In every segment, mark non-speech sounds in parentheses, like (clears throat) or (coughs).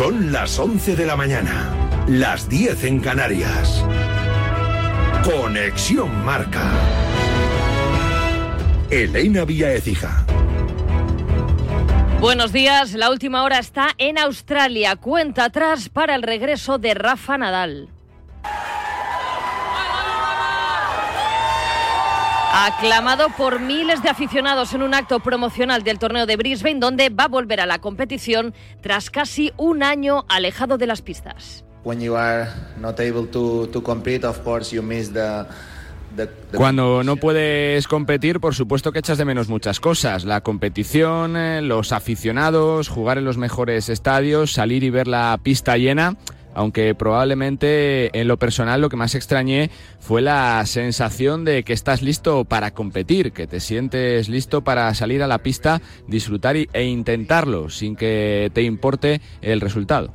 Son las 11 de la mañana, las 10 en Canarias. Conexión Marca. Elena Vía Ecija. Buenos días, la última hora está en Australia. Cuenta atrás para el regreso de Rafa Nadal. Aclamado por miles de aficionados en un acto promocional del torneo de Brisbane, donde va a volver a la competición tras casi un año alejado de las pistas. Cuando no puedes competir, por supuesto que echas de menos muchas cosas. La competición, eh, los aficionados, jugar en los mejores estadios, salir y ver la pista llena aunque probablemente en lo personal lo que más extrañé fue la sensación de que estás listo para competir, que te sientes listo para salir a la pista, disfrutar e intentarlo sin que te importe el resultado.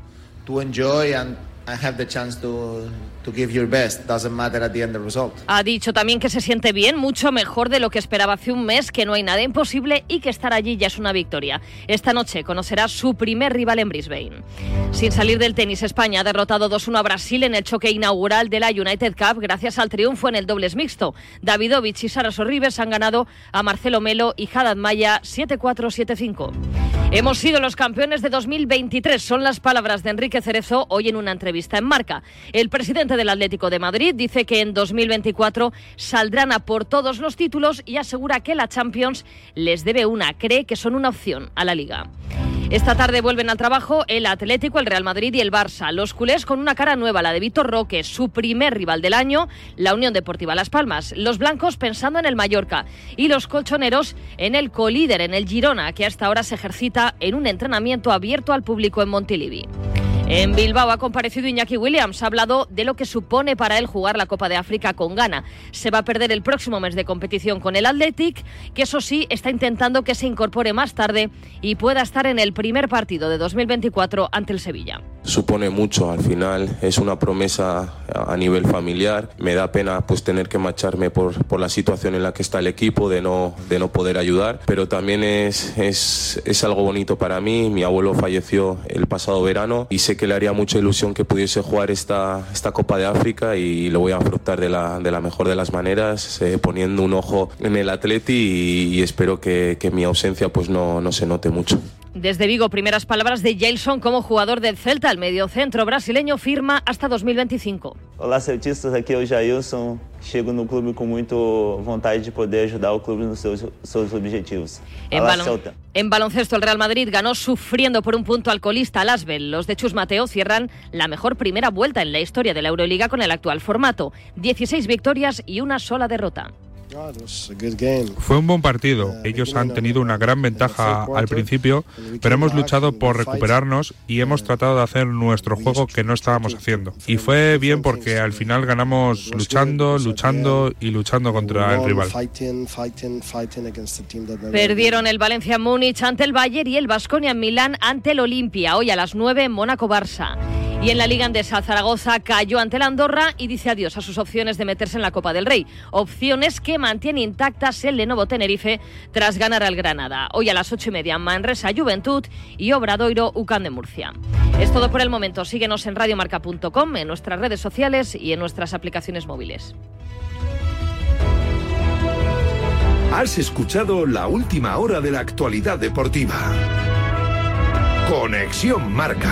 Ha dicho también que se siente bien, mucho mejor de lo que esperaba hace un mes, que no hay nada imposible y que estar allí ya es una victoria. Esta noche conocerá su primer rival en Brisbane. Sin salir del tenis, España ha derrotado 2-1 a Brasil en el choque inaugural de la United Cup gracias al triunfo en el dobles mixto. Davidovich y Sara Sorribes han ganado a Marcelo Melo y Haddad Maya 7-4-7-5. Hemos sido los campeones de 2023, son las palabras de Enrique Cerezo hoy en una entrevista en Marca. El presidente del Atlético de Madrid dice que en 2024 saldrán a por todos los títulos y asegura que la Champions les debe una, cree que son una opción a la liga. Esta tarde vuelven al trabajo el Atlético, el Real Madrid y el Barça. Los culés con una cara nueva, la de Víctor Roque, su primer rival del año, la Unión Deportiva Las Palmas. Los blancos pensando en el Mallorca y los colchoneros en el colíder, en el Girona, que hasta ahora se ejercita en un entrenamiento abierto al público en Montilivi. En Bilbao ha comparecido Iñaki Williams. Ha hablado de lo que supone para él jugar la Copa de África con Ghana. Se va a perder el próximo mes de competición con el Athletic, que eso sí está intentando que se incorpore más tarde y pueda estar en el primer partido de 2024 ante el Sevilla. Supone mucho al final, es una promesa a nivel familiar. Me da pena pues tener que marcharme por, por la situación en la que está el equipo, de no, de no poder ayudar, pero también es, es, es algo bonito para mí. Mi abuelo falleció el pasado verano y sé que le haría mucha ilusión que pudiese jugar esta, esta Copa de África y lo voy a afrontar de la, de la mejor de las maneras, eh, poniendo un ojo en el atleti y, espero que, que, mi ausencia pues no, no se note mucho. Desde Vigo, primeras palabras de Jailson como jugador del Celta. El mediocentro brasileño firma hasta 2025. Hola celtistas, aquí es Jailson. Chego no clube con mucha vontade de poder ayudar al clube en sus, sus objetivos. En, balon en, baloncesto, el Real Madrid ganó sufriendo por un punto al colista al Asbel. Los de Chus Mateo cierran la mejor primera vuelta en la historia de la Euroliga con el actual formato. 16 victorias y una sola derrota. Fue un buen partido. Ellos han tenido una gran ventaja al principio, pero hemos luchado por recuperarnos y hemos tratado de hacer nuestro juego que no estábamos haciendo. Y fue bien porque al final ganamos luchando, luchando y luchando contra el rival. Perdieron el Valencia Múnich ante el Bayern y el Vasconia en Milán ante el Olimpia. Hoy a las 9 en Mónaco-Barça. Y en la Liga Andesa, Zaragoza cayó ante la Andorra y dice adiós a sus opciones de meterse en la Copa del Rey. Opciones que mantiene intactas el Lenovo Tenerife tras ganar al Granada. Hoy a las ocho y media, Manresa Juventud y Obradoiro Ucán de Murcia. Es todo por el momento. Síguenos en radiomarca.com, en nuestras redes sociales y en nuestras aplicaciones móviles. Has escuchado la última hora de la actualidad deportiva. Conexión Marca.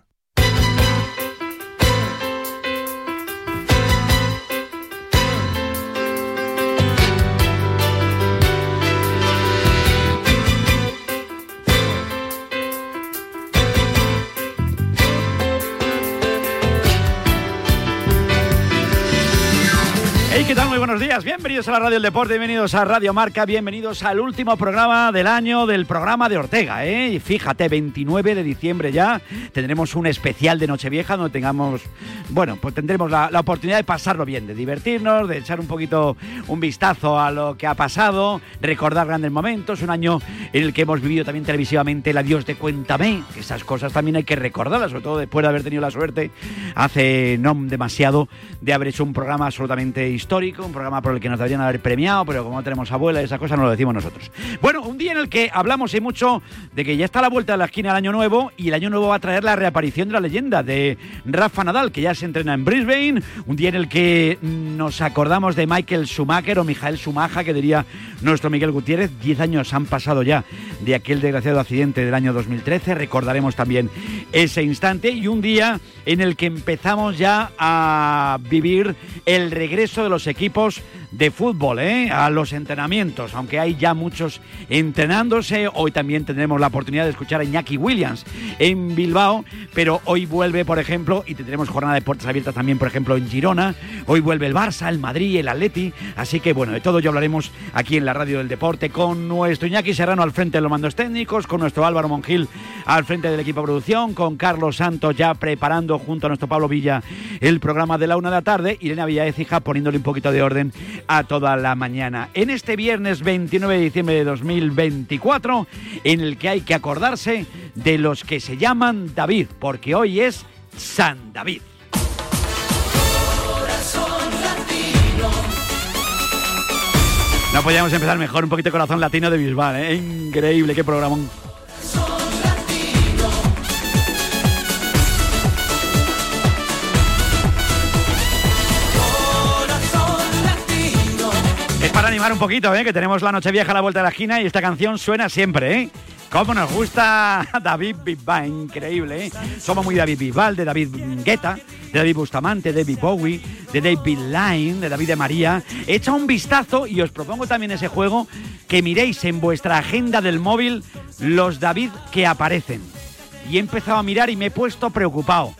¿Qué tal? Muy buenos días. Bienvenidos a la Radio del Deporte, bienvenidos a Radio Marca, bienvenidos al último programa del año del programa de Ortega. ¿eh? fíjate, 29 de diciembre ya tendremos un especial de Nochevieja donde tengamos, bueno, pues tendremos la, oportunidad de pasarlo bien, de divertirnos, de echar un poquito un vistazo a lo que ha pasado, recordar grandes momentos, un año en el que hemos vivido también televisivamente el adiós de Cuéntame, esas cosas también hay que recordarlas, sobre todo después de haber tenido la suerte hace no demasiado de haber hecho un programa absolutamente histórico, un programa por el que nos deberían haber premiado, pero como no tenemos abuela, esa cosa no lo decimos nosotros. Bueno, un día en el que hablamos y mucho de que ya está a la vuelta de la esquina el año nuevo y el año nuevo va a traer la reaparición de la leyenda de Rafa Nadal, que ya se entrena en Brisbane, un día en el que nos acordamos de Michael Schumacher o Michael Schumacher, que diría nuestro Miguel Gutiérrez, diez años han pasado ya de aquel desgraciado accidente del año 2013, recordaremos también ese instante y un día en el que empezamos ya a vivir el regreso de los equipos de fútbol, ¿eh? a los entrenamientos, aunque hay ya muchos entrenándose. Hoy también tendremos la oportunidad de escuchar a Iñaki Williams en Bilbao, pero hoy vuelve, por ejemplo, y tendremos jornada de puertas abiertas también, por ejemplo, en Girona. Hoy vuelve el Barça, el Madrid, el Atleti. Así que, bueno, de todo yo hablaremos aquí en la Radio del Deporte con nuestro Iñaki Serrano al frente de los mandos técnicos, con nuestro Álvaro Mongil al frente del equipo de producción, con Carlos Santos ya preparando junto a nuestro Pablo Villa el programa de la una de la tarde, Irene Villaécija poniéndole un poquito de orden a toda la mañana. En este viernes 29 de diciembre de 2024, en el que hay que acordarse de los que se llaman David, porque hoy es San David. No podíamos empezar mejor, un poquito corazón latino de Bisbal, ¿eh? Increíble, qué programón. Un poquito, ¿eh? que tenemos la noche vieja a la vuelta de la esquina y esta canción suena siempre. ¿eh? ¿Cómo nos gusta (laughs) David Bisbal? Increíble, ¿eh? Somos muy David Bisbal, de David Guetta, de David Bustamante, de David Bowie, de David Line, de David de María. Echa un vistazo y os propongo también ese juego que miréis en vuestra agenda del móvil los David que aparecen. Y he empezado a mirar y me he puesto preocupado.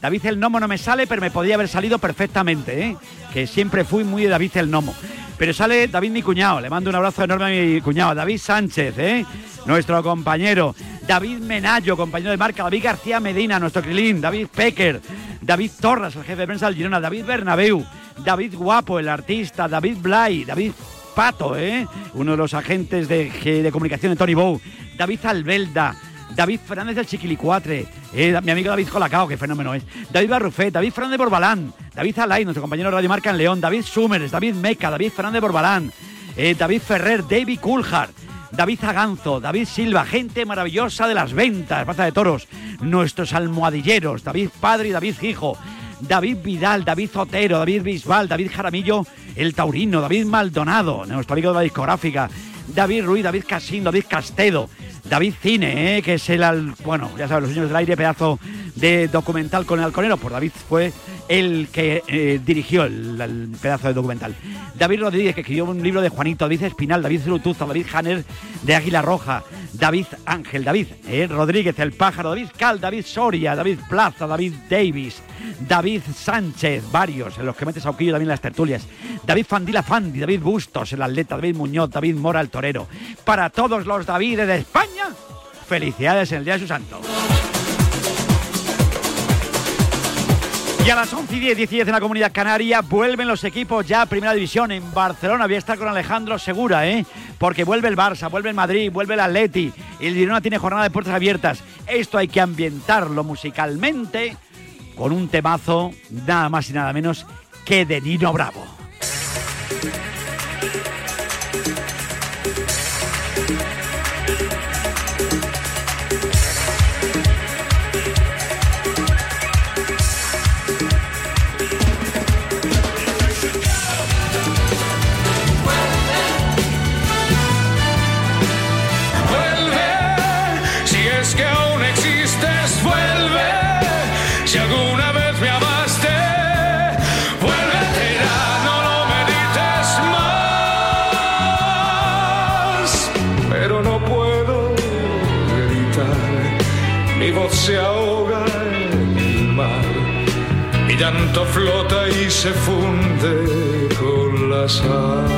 David el Nomo no me sale, pero me podría haber salido perfectamente, ¿eh? Que siempre fui muy de David el Nomo. Pero sale David mi cuñado, le mando un abrazo enorme a mi cuñado, David Sánchez, ¿eh? nuestro compañero, David Menayo, compañero de marca, David García Medina, nuestro Crilín, David Pecker, David Torras, el jefe de prensa del Girona, David Bernabeu, David Guapo, el artista, David Blay, David Pato, ¿eh? uno de los agentes de, de comunicación de Tony Bow, David Albelda, David Fernández del Chiquilicuatre, eh, mi amigo David Colacao, qué fenómeno es, David Barrufet, David Fernández Borbalán, David Alay, nuestro compañero de Radio Marca en León, David Summers, David Meca, David Fernández Borbalán, eh, David Ferrer, David Coulthard, David Zaganzo, David Silva, gente maravillosa de las ventas, Plaza de Toros, nuestros almohadilleros, David Padre y David Hijo, David Vidal, David Zotero, David Bisbal, David Jaramillo, el Taurino, David Maldonado, nuestro amigo de la discográfica, David Ruiz, David Casín, David Castedo, David Cine, ¿eh? que es el, bueno, ya sabes, Los Niños del Aire, pedazo de documental con el halconero, pues David fue el que eh, dirigió el, pedazo de documental. David Rodríguez, que escribió un libro de Juanito, David Espinal, David Zelutuzo, David Hanner de Águila Roja, David Ángel, David eh, Rodríguez, El Pájaro, David Cal, David Soria, David Plaza, David Davis, David Sánchez, varios, en los que metes Sauquillo también las tertulias, David Fandila Fandi, David Bustos, el atleta, David Muñoz, David Mora, el torero. Para todos los Davides de España, felicidades en el Día de su Santo. Y a las 11 y 10, 10 en la Comunidad Canaria vuelven los equipos ya a Primera División en Barcelona. Voy a estar con Alejandro Segura, ¿eh? Porque vuelve el Barça, vuelve el Madrid, vuelve el Atleti. El Girona tiene jornada de puertas abiertas. Esto hay que ambientarlo musicalmente con un temazo nada más y nada menos que de Nino Bravo. Sợ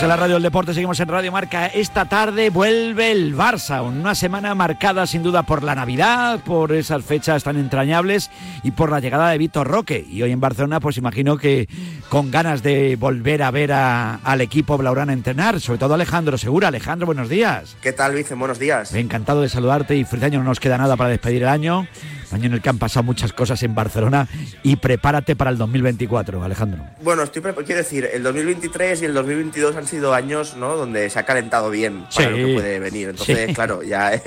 y se funde con pasar. en la radio del deporte, seguimos en Radio Marca. Esta tarde vuelve el Barça, una semana marcada sin duda por la Navidad, por esas fechas tan entrañables y por la llegada de Víctor Roque. Y hoy en Barcelona, pues imagino que con ganas de volver a ver al equipo Blaurana entrenar, sobre todo Alejandro Segura. Alejandro, buenos días. ¿Qué tal, Vicen? Buenos días. Encantado de saludarte y feliz año, no nos queda nada para despedir el año año en el que han pasado muchas cosas en Barcelona y prepárate para el 2024, Alejandro. Bueno, estoy quiero decir, el 2023 y el 2022 han sido años ¿no? donde se ha calentado bien para lo que puede venir. Entonces, claro, ya,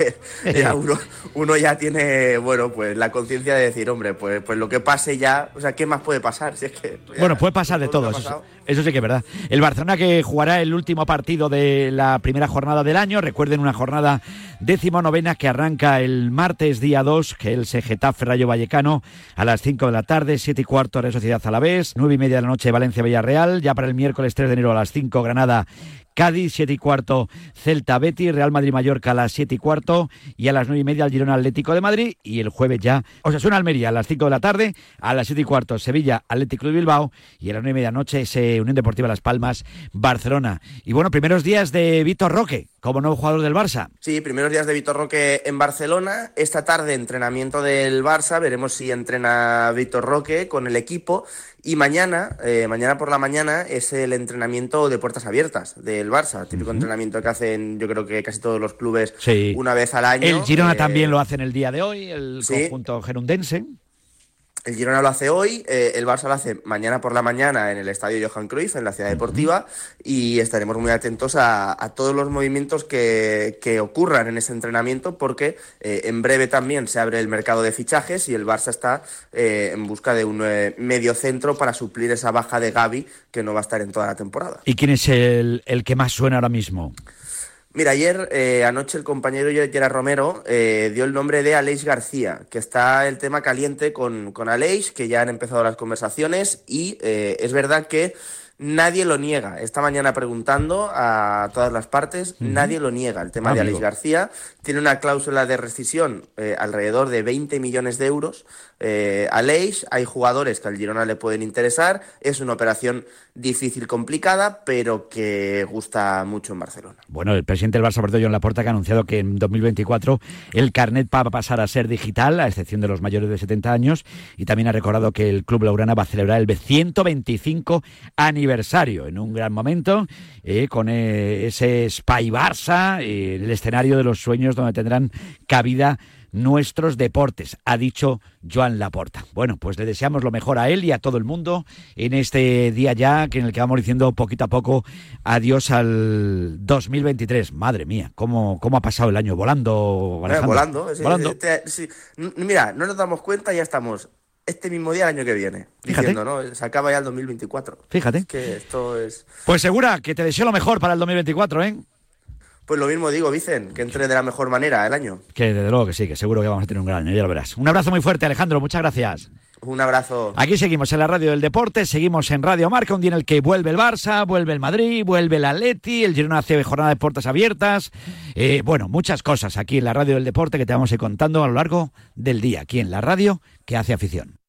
(laughs) uno, ya tiene, bueno, pues la conciencia de decir, hombre, pues, pues lo que pase ya, o sea, ¿qué más puede pasar? Si es que, bueno, puede pasar de todo, eso, sí que es verdad. El Barcelona que jugará el último partido de la primera jornada del año, recuerden una jornada décimo novena que arranca el martes día 2, que el Getafe Rayo Vallecano a las 5 de la tarde, 7 y cuarto Real Sociedad Alavés, 9 y media de la noche Valencia Villarreal, ya para el miércoles 3 de enero a las 5 Granada Cádiz, 7 y cuarto, Celta Betis, Real Madrid Mallorca a las 7 y cuarto y a las 9 y media el Girona Atlético de Madrid y el jueves ya Osasuna Almería a las 5 de la tarde, a las 7 y cuarto Sevilla Atlético de Bilbao y a las 9 y media noche ese Unión Deportiva Las Palmas Barcelona. Y bueno, primeros días de Víctor Roque como nuevo jugador del Barça. Sí, primeros días de Víctor Roque en Barcelona. Esta tarde entrenamiento del Barça, veremos si entrena Víctor Roque con el equipo y mañana, eh, mañana por la mañana, es el entrenamiento de puertas abiertas del Barça, típico entrenamiento que hacen yo creo que casi todos los clubes una vez al año. El Girona eh, también lo hace en el día de hoy, el conjunto gerundense. El Girona lo hace hoy, eh, el Barça lo hace mañana por la mañana en el estadio Johan Cruyff, en la ciudad deportiva, y estaremos muy atentos a, todos los movimientos que, ocurran en ese entrenamiento, porque eh, en breve también se abre el mercado de fichajes y el Barça está eh, en busca de un medio centro para suplir esa baja de Gaby que no va a estar en toda la temporada. ¿Y quién es el, el que más suena ahora mismo? Mira, ayer, eh, anoche, el compañero Gerard Romero eh, dio el nombre de Aleix García, que está el tema caliente con, con Aleix, que ya han empezado las conversaciones y eh, es verdad que nadie lo niega. Esta mañana preguntando a todas las partes, nadie lo niega. El tema de Aleix García tiene una cláusula de rescisión alrededor de 20 millones de euros. Aleix, hay jugadores que al Girona le pueden interesar, es una operación difícil, complicada, pero que gusta mucho en Barcelona. Bueno, el presidente del Barça, Roberto John Laporta, que ha anunciado que en 2024 el carnet va a pasar a ser digital, a excepción de los mayores de 70 años, y también ha recordado que el Club Laurana va a celebrar el 125 aniversario en un gran momento, eh, con eh, ese Spy Barça, eh, el escenario de los sueños donde tendrán cabida nuestros deportes, ha dicho Joan Laporta. Bueno, pues le deseamos lo mejor a él y a todo el mundo en este día ya que en el que vamos diciendo poquito a poco adiós al 2023. Madre mía, cómo, cómo ha pasado el año volando. Eh, volando, volando. Mira, no nos damos cuenta, ya estamos este mismo día el año que viene. Diciendo, ¿no? Se acaba ya el 2024. Fíjate. que esto es. Pues segura que te deseo lo mejor para el 2024, ¿eh? Pues lo mismo digo, Vicen, que entre de la mejor manera el año. Que desde luego que sí, que seguro que vamos a tener un gran año, ya lo verás. Un abrazo muy fuerte, Alejandro, muchas gracias. Un abrazo. Aquí seguimos en la radio del deporte, seguimos en Radio Marca, un día en el que vuelve el Barça, vuelve el Madrid, vuelve el Atleti, el Girona hace jornada de puertas abiertas. Eh, bueno, muchas cosas aquí en la radio del deporte que te vamos a ir contando a lo largo del día, aquí en la radio que hace afición.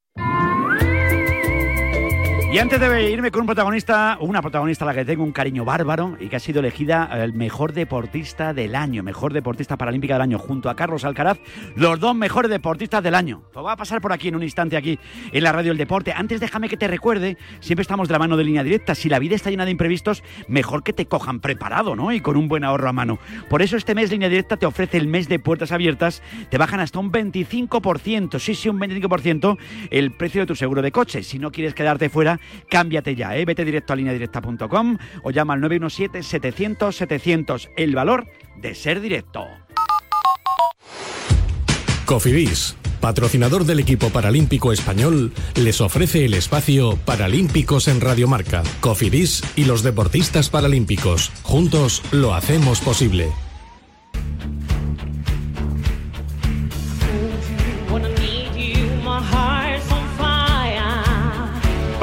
Y antes de irme con un protagonista, una protagonista a la que tengo un cariño bárbaro y que ha sido elegida el mejor deportista del año, mejor deportista paralímpica del año, junto a Carlos Alcaraz, los dos mejores deportistas del año. Lo va a pasar por aquí en un instante aquí en la radio del deporte. Antes déjame que te recuerde, siempre estamos de la mano de línea directa. Si la vida está llena de imprevistos, mejor que te cojan preparado, ¿no? Y con un buen ahorro a mano. Por eso este mes línea directa te ofrece el mes de puertas abiertas. Te bajan hasta un 25%, sí, sí, un 25% el precio de tu seguro de coche. Si no quieres quedarte fuera, Cámbiate ya, ¿eh? vete directo a lineadirecta.com o llama al 917-700-700. El valor de ser directo. Cofidis, patrocinador del equipo paralímpico español, les ofrece el espacio Paralímpicos en Radiomarca. Cofidis y los deportistas paralímpicos. Juntos lo hacemos posible.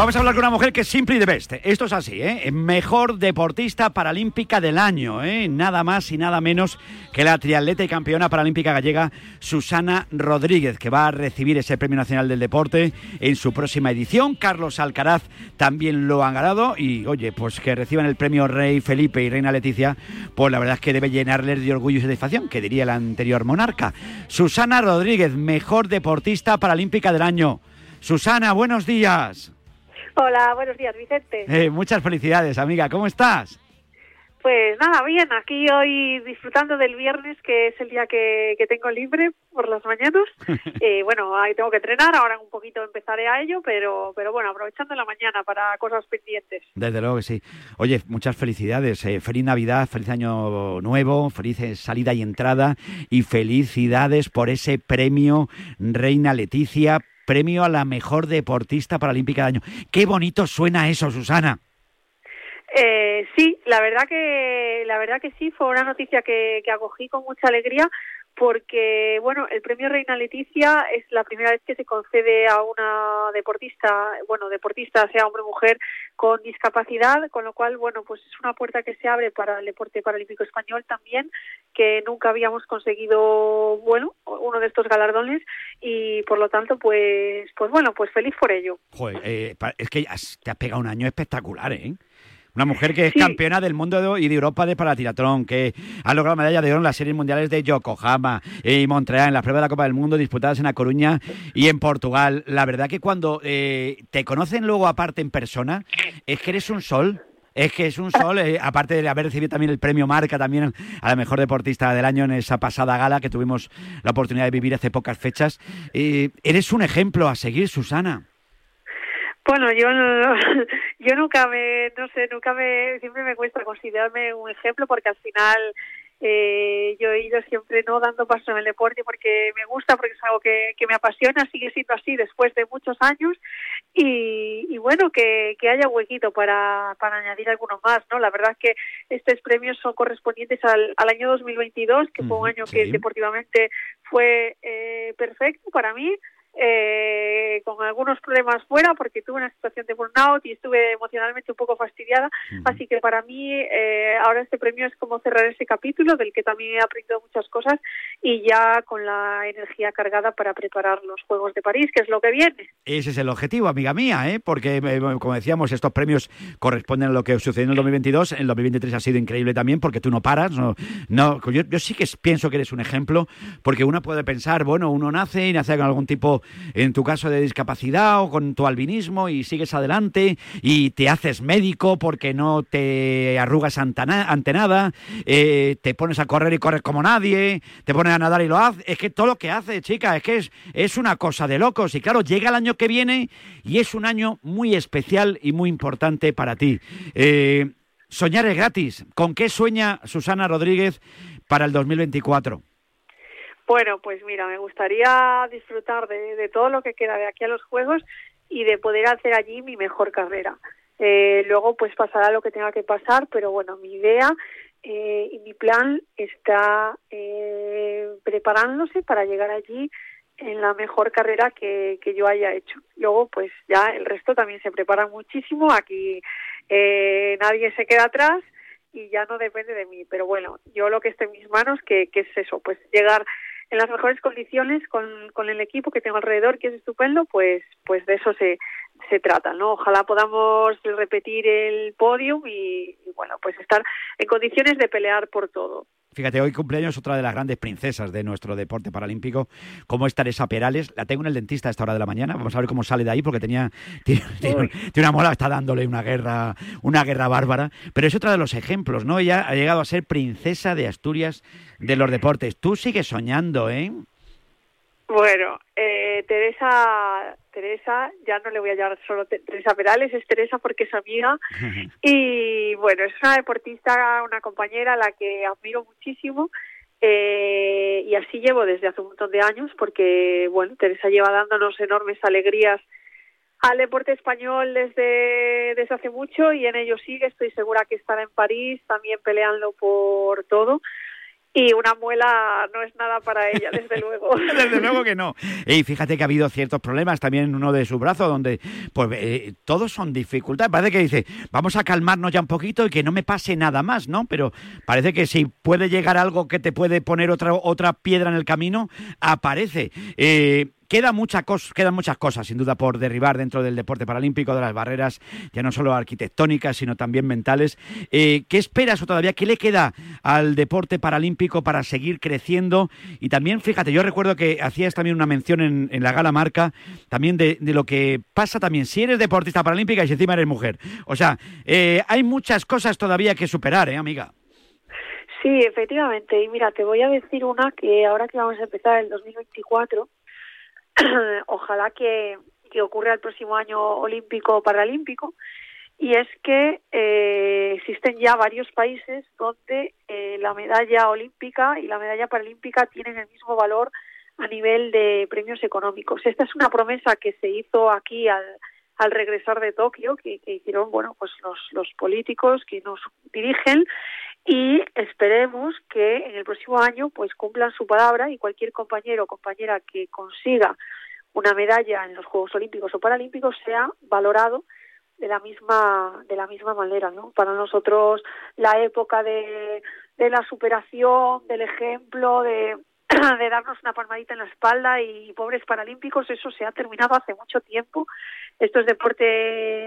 Vamos a hablar con una mujer que es simple y de best. Esto es así, ¿eh? Mejor deportista paralímpica del año, ¿eh? Nada más y nada menos que la triatleta y campeona paralímpica gallega Susana Rodríguez, que va a recibir ese Premio Nacional del Deporte en su próxima edición. Carlos Alcaraz también lo han ganado y, oye, pues que reciban el premio Rey Felipe y Reina Leticia, pues la verdad es que debe llenarles de orgullo y satisfacción, que diría el anterior monarca. Susana Rodríguez, mejor deportista paralímpica del año. Susana, buenos días. Hola, buenos días, Vicente. Eh, muchas felicidades, amiga. ¿Cómo estás? Pues nada, bien, aquí hoy disfrutando del viernes, que es el día que, tengo libre por las mañanas. (laughs) eh, bueno, ahí tengo que entrenar, ahora un poquito empezaré a ello, pero, pero bueno, aprovechando la mañana para cosas pendientes. Desde luego que sí. Oye, muchas felicidades, eh, feliz Navidad, feliz Año Nuevo, feliz salida y entrada y felicidades por ese premio Reina Leticia premio a la mejor deportista paralímpica del año. Qué bonito suena eso, Susana. Eh, sí, la verdad que la verdad que sí fue una noticia que, que acogí con mucha alegría porque bueno el premio Reina Leticia es la primera vez que se concede a una deportista bueno deportista sea hombre o mujer con discapacidad con lo cual bueno pues es una puerta que se abre para el deporte paralímpico español también que nunca habíamos conseguido bueno uno de estos galardones y por lo tanto pues pues bueno pues feliz por ello. Joder, eh, es que te has pegado un año espectacular eh una mujer que es campeona del mundo y de Europa de paratiratrón, que ha logrado medalla de oro en las series mundiales de Yokohama y Montreal, en las pruebas de la Copa del Mundo disputadas en La Coruña y en Portugal. La verdad que cuando eh, te conocen luego aparte en persona, es que eres un sol. Es que es un sol, eh, aparte de haber recibido también el premio Marca también a la mejor deportista del año en esa pasada gala que tuvimos la oportunidad de vivir hace pocas fechas. Eh, eres un ejemplo a seguir, Susana. Bueno, yo (laughs) yo nunca me, no sé, nunca me, siempre me cuesta considerarme un ejemplo porque al final eh, yo he ido siempre no dando paso en el deporte porque me gusta, porque es algo que, que me apasiona, sigue siendo así después de muchos años. Y, y bueno, que, que haya huequito para, para añadir algunos más, ¿no? La verdad es que estos premios son correspondientes al, al año 2022, que fue un año que deportivamente fue eh, perfecto para mí, eh, con algunos problemas fuera porque tuve una situación de burnout y estuve emocionalmente un poco fastidiada. Así que para mí eh, ahora este premio es como cerrar ese capítulo del que también he aprendido muchas cosas y ya con la energía cargada para preparar los Juegos de París, que es lo que viene. Ese es el objetivo, amiga mía, ¿eh? porque eh, como decíamos, estos premios corresponden a lo que sucedió en el 2022. En el 2023 ha sido increíble también porque tú no paras. No, no, yo, yo sí que pienso que eres un ejemplo porque uno puede pensar, bueno, uno nace y nace con algún tipo en tu caso de discapacidad o con tu albinismo y sigues adelante y te haces médico porque no te arrugas ante, nada, eh, te pones a correr y corres como nadie, te pones a nadar y lo haces. Es que todo lo que haces, chica, es que es, es una cosa de locos. Y claro, llega el año que viene y es un año muy especial y muy importante para ti. Eh, soñar es gratis. ¿Con qué sueña Susana Rodríguez para el 2024? Bueno, pues mira, me gustaría disfrutar de, todo lo que queda de aquí a los Juegos y de poder hacer allí mi mejor carrera. Eh, luego, pues pasará lo que tenga que pasar, pero bueno, mi idea eh, y mi plan está eh, preparándose para llegar allí en la mejor carrera que, yo haya hecho. Luego, pues ya el resto también se prepara muchísimo. Aquí eh, nadie se queda atrás y ya no depende de mí. Pero bueno, yo lo que esté en mis manos, que, que es eso, pues llegar en las mejores condiciones con, con el equipo que tengo alrededor, que es estupendo, pues, pues de eso se, se trata, ¿no? Ojalá podamos repetir el podium y, bueno, pues estar en condiciones de pelear por todo. Fíjate, hoy cumpleaños otra de las grandes princesas de nuestro deporte paralímpico, como es Teresa Perales. La tengo en el dentista a esta hora de la mañana. Vamos a ver cómo sale de ahí, porque tenía tiene, una mola, está dándole una guerra, una guerra bárbara. Pero es otra de los ejemplos, ¿no? Ella ha llegado a ser princesa de Asturias de los deportes. Tú sigues soñando, ¿eh? Bueno, eh, Teresa, Teresa, ya no le voy a llamar solo Teresa Perales, es Teresa porque es amiga. (laughs) y bueno, es una deportista, una compañera a la que admiro muchísimo. Eh, y así llevo desde hace un montón de años porque, bueno, Teresa lleva dándonos enormes alegrías al deporte español desde, desde hace mucho y en ello sigue. Estoy segura que estará en París también peleando por todo y una muela no es nada para ella, (laughs) desde luego. desde luego que no. Y fíjate que ha habido ciertos problemas también en uno de sus brazos, donde pues eh, todos son dificultades. Parece que dice, vamos a calmarnos ya un poquito y que no me pase nada más, ¿no? Pero parece que si puede llegar algo que te puede poner otra, otra piedra en el camino, aparece. Eh, Queda mucha quedan muchas cosas, sin duda, por derribar dentro del deporte paralímpico, de las barreras ya no solo arquitectónicas, sino también mentales. Eh, ¿Qué esperas o todavía qué le queda al deporte paralímpico para seguir creciendo? Y también, fíjate, yo recuerdo que hacías también una mención en, la gala marca, también de, lo que pasa también si eres deportista paralímpica y si encima eres mujer. O sea, eh, hay muchas cosas todavía que superar, ¿eh, amiga? Sí, efectivamente. Y mira, te voy a decir una que ahora que vamos a empezar el 2024, (clears throat) ojalá que, que ocurra el próximo año olímpico o paralímpico, y es que eh, existen ya varios países donde eh, la medalla olímpica y la medalla paralímpica tienen el mismo valor a nivel de premios económicos. Esta es una promesa que se hizo aquí al, al regresar de Tokio, que, que hicieron bueno pues los, los políticos que nos dirigen y esperemos que en el próximo año pues cumplan su palabra y cualquier compañero o compañera que consiga una medalla en los Juegos Olímpicos o Paralímpicos sea valorado de la misma de la misma manera no para nosotros la época de, de la superación del ejemplo de (clears throat) de darnos una palmadita en la espalda y pobres paralímpicos, eso se ha terminado hace mucho tiempo. Esto es deporte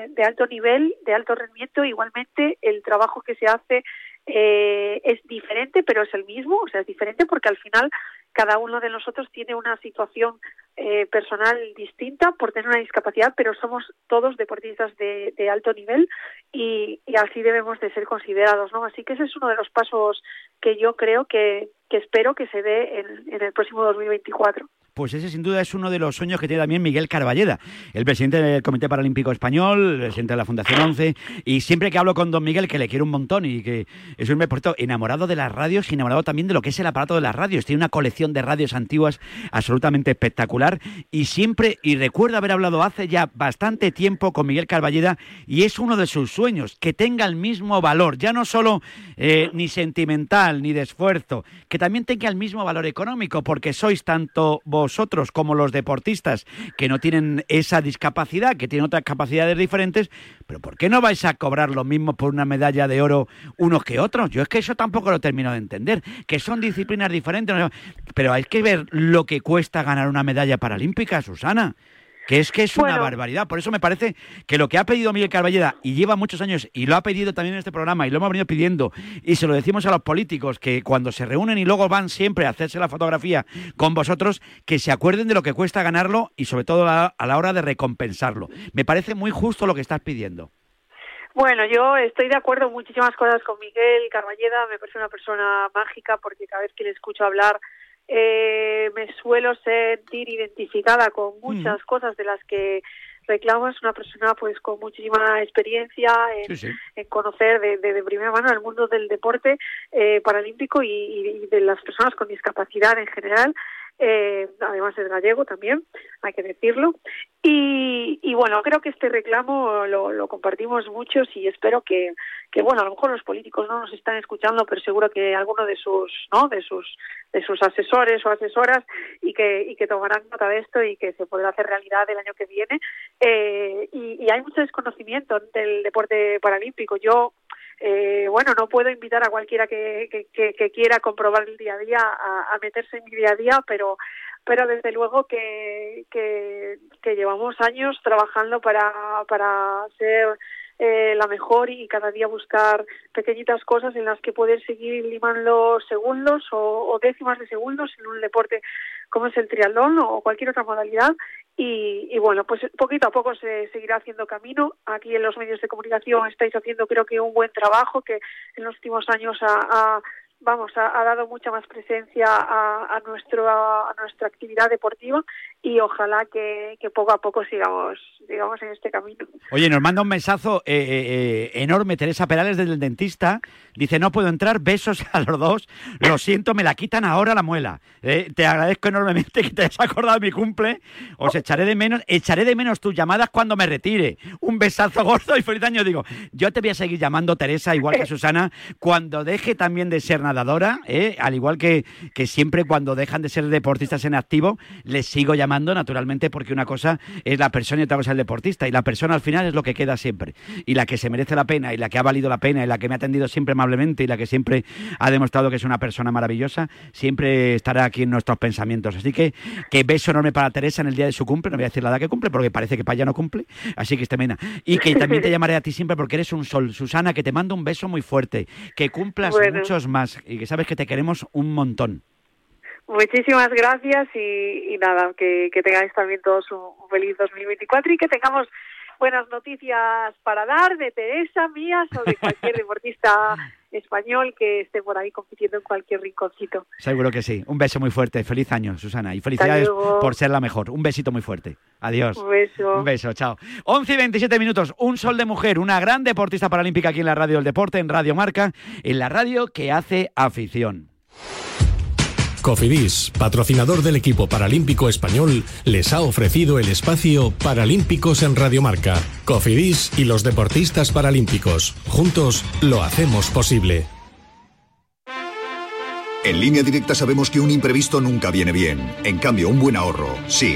de alto nivel, de alto rendimiento. Igualmente, el trabajo que se hace eh, es diferente, pero es el mismo, o sea, es diferente porque al final cada uno de nosotros tiene una situación eh, personal distinta por tener una discapacidad, pero somos todos deportistas de, alto nivel y, así debemos de ser considerados, ¿no? Así que ese es uno de los pasos que yo creo que, que espero que se dé en, en el próximo 2024. Pues ese sin duda es uno de los sueños que tiene también Miguel Carballeda, el presidente del Comité Paralímpico Español, el presidente de la Fundación 11, y siempre que hablo con don Miguel, que le quiero un montón y que es un por enamorado de las radios y enamorado también de lo que es el aparato de las radios. Tiene una colección de radios antiguas absolutamente espectacular y siempre, y recuerdo haber hablado hace ya bastante tiempo con Miguel Carballeda y es uno de sus sueños, que tenga el mismo valor, ya no solo eh, ni sentimental ni de esfuerzo, que también tenga el mismo valor económico, porque sois tanto vos vosotros como los deportistas que no tienen esa discapacidad, que tienen otras capacidades diferentes, pero ¿por qué no vais a cobrar lo mismo por una medalla de oro unos que otros? Yo es que eso tampoco lo termino de entender, que son disciplinas diferentes, pero hay que ver lo que cuesta ganar una medalla paralímpica, Susana que es que es una barbaridad. Por eso me parece que lo que ha pedido Miguel Carballeda, y lleva muchos años, y lo ha pedido también en este programa, y lo hemos venido pidiendo, y se lo decimos a los políticos, que cuando se reúnen y luego van siempre a hacerse la fotografía con vosotros, que se acuerden de lo que cuesta ganarlo y sobre todo a la hora de recompensarlo. Me parece muy justo lo que estás pidiendo. Bueno, yo estoy de acuerdo en muchísimas cosas con Miguel Carballeda, me parece una persona mágica porque cada vez que le escucho hablar eh, me suelo sentir identificada con muchas mm. cosas de las que reclamo. Es una persona pues con muchísima experiencia en, conocer de, de, primera mano el mundo del deporte eh, paralímpico y, y, de las personas con discapacidad en general eh, además es gallego también, hay que decirlo. Y, y bueno, creo que este reclamo lo, lo, compartimos muchos y espero que, que, bueno, a lo mejor los políticos no nos están escuchando, pero seguro que alguno de sus, ¿no? De sus, de sus asesores o asesoras y que, y que tomarán nota de esto y que se podrá hacer realidad el año que viene. Eh, y, y hay mucho desconocimiento del deporte paralímpico. Yo eh, bueno, no puedo invitar a cualquiera que, quiera comprobar el día a día a, meterse en mi día a día, pero pero desde luego que, que, llevamos años trabajando para, para ser eh, la mejor y cada día buscar pequeñitas cosas en las que poder seguir limando segundos o, décimas de segundos en un deporte como es el triatlón o cualquier otra modalidad y, y, bueno, pues poquito a poco se seguirá haciendo camino. Aquí en los medios de comunicación estáis haciendo creo que un buen trabajo que en los últimos años ha, vamos, ha, dado mucha más presencia a, a, nuestro, a, nuestra actividad deportiva y ojalá que, poco a poco sigamos, digamos, en este camino. Oye, nos manda un mensazo eh, eh, eh, enorme Teresa Perales desde el dentista. Dice, no puedo entrar, besos a los dos. Lo siento, me la quitan ahora la muela. te agradezco enormemente que te hayas acordado de mi cumple. Os echaré de menos, echaré de menos tus llamadas cuando me retire. Un besazo gordo y feliz año. Digo, yo te voy a seguir llamando Teresa, igual que (laughs) Susana, cuando deje también de ser nadadora, ¿eh? al igual que, que siempre cuando dejan de ser deportistas en activo, les sigo llamando naturalmente porque una cosa es la persona y otra cosa es el deportista. Y la persona al final es lo que queda siempre. Y la que se merece la pena y la que ha valido la pena y la que me ha atendido siempre amablemente y la que siempre ha demostrado que es una persona maravillosa, siempre estará aquí en nuestros pensamientos. Así que, que beso enorme para Teresa en el día de su cumple. No voy a decir la edad que cumple porque parece que para allá no cumple. Así que esté mena. Y que también te (laughs) llamaré a ti siempre porque eres un sol. Susana, que te mando un beso muy fuerte. Que cumplas muchos más y que sabes que te queremos un montón. Muchísimas gracias y, nada, que, tengáis también todos un, feliz 2024 y que tengamos buenas noticias para dar de Teresa, mías o de cualquier (laughs) deportista español que esté por ahí compitiendo en cualquier rinconcito. Seguro que sí. Un beso muy fuerte. Feliz año, Susana. Y felicidades por ser la mejor. Un besito muy fuerte. Adiós. Un beso. Un beso, chao. 11 y 27 minutos. Un sol de mujer, una gran deportista paralímpica aquí en la radio del deporte, en Radio Marca, en la radio que hace afición. Cofidis, patrocinador del equipo paralímpico español, les ha ofrecido el espacio Paralímpicos en Radiomarca. Cofidis y los deportistas paralímpicos. Juntos lo hacemos posible. En línea directa sabemos que un imprevisto nunca viene bien. En cambio, un buen ahorro, sí.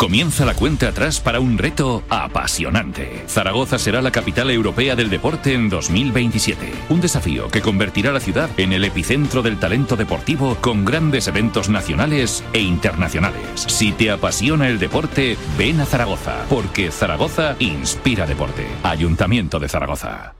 Comienza la cuenta atrás para un reto apasionante. Zaragoza será la capital europea del deporte en 2027. Un desafío que convertirá la ciudad en el epicentro del talento deportivo con grandes eventos nacionales e internacionales. Si te apasiona el deporte, ven a Zaragoza, porque Zaragoza inspira deporte. Ayuntamiento de Zaragoza.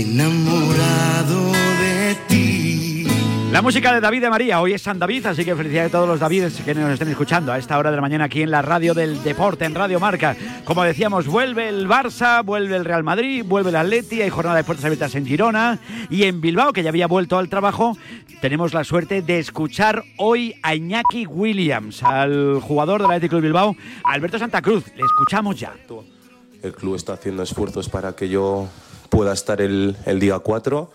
enamorado de ti. La música de David de María, hoy es San David, así que felicidades a todos los Davides que nos estén escuchando a esta hora de la mañana aquí en la radio del deporte, en Radio Marca. Como decíamos, vuelve el Barça, vuelve el Real Madrid, vuelve el Atleti, hay jornada de puertas abiertas en Girona y en Bilbao, que ya había vuelto al trabajo, tenemos la suerte de escuchar hoy a Iñaki Williams, al jugador del Atlético de Bilbao, Alberto Santa Cruz. Le escuchamos ya. El club está haciendo esfuerzos para que yo pueda estar el, día 4.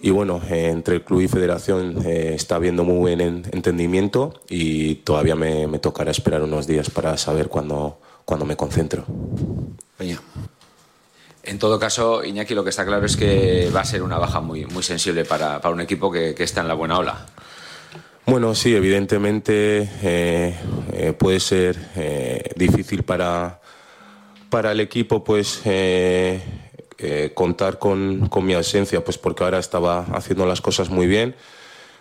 Y bueno, eh, entre el club y federación eh, está habiendo muy buen entendimiento y todavía me, tocará esperar unos días para saber cuándo, me concentro. En todo caso, Iñaki, lo que está claro es que va a ser una baja muy, muy sensible para, un equipo que, está en la buena ola. Bueno, sí, evidentemente eh, puede ser difícil para, para el equipo, pues eh, eh, contar con, mi ausencia, pues porque ahora estaba haciendo las cosas muy bien.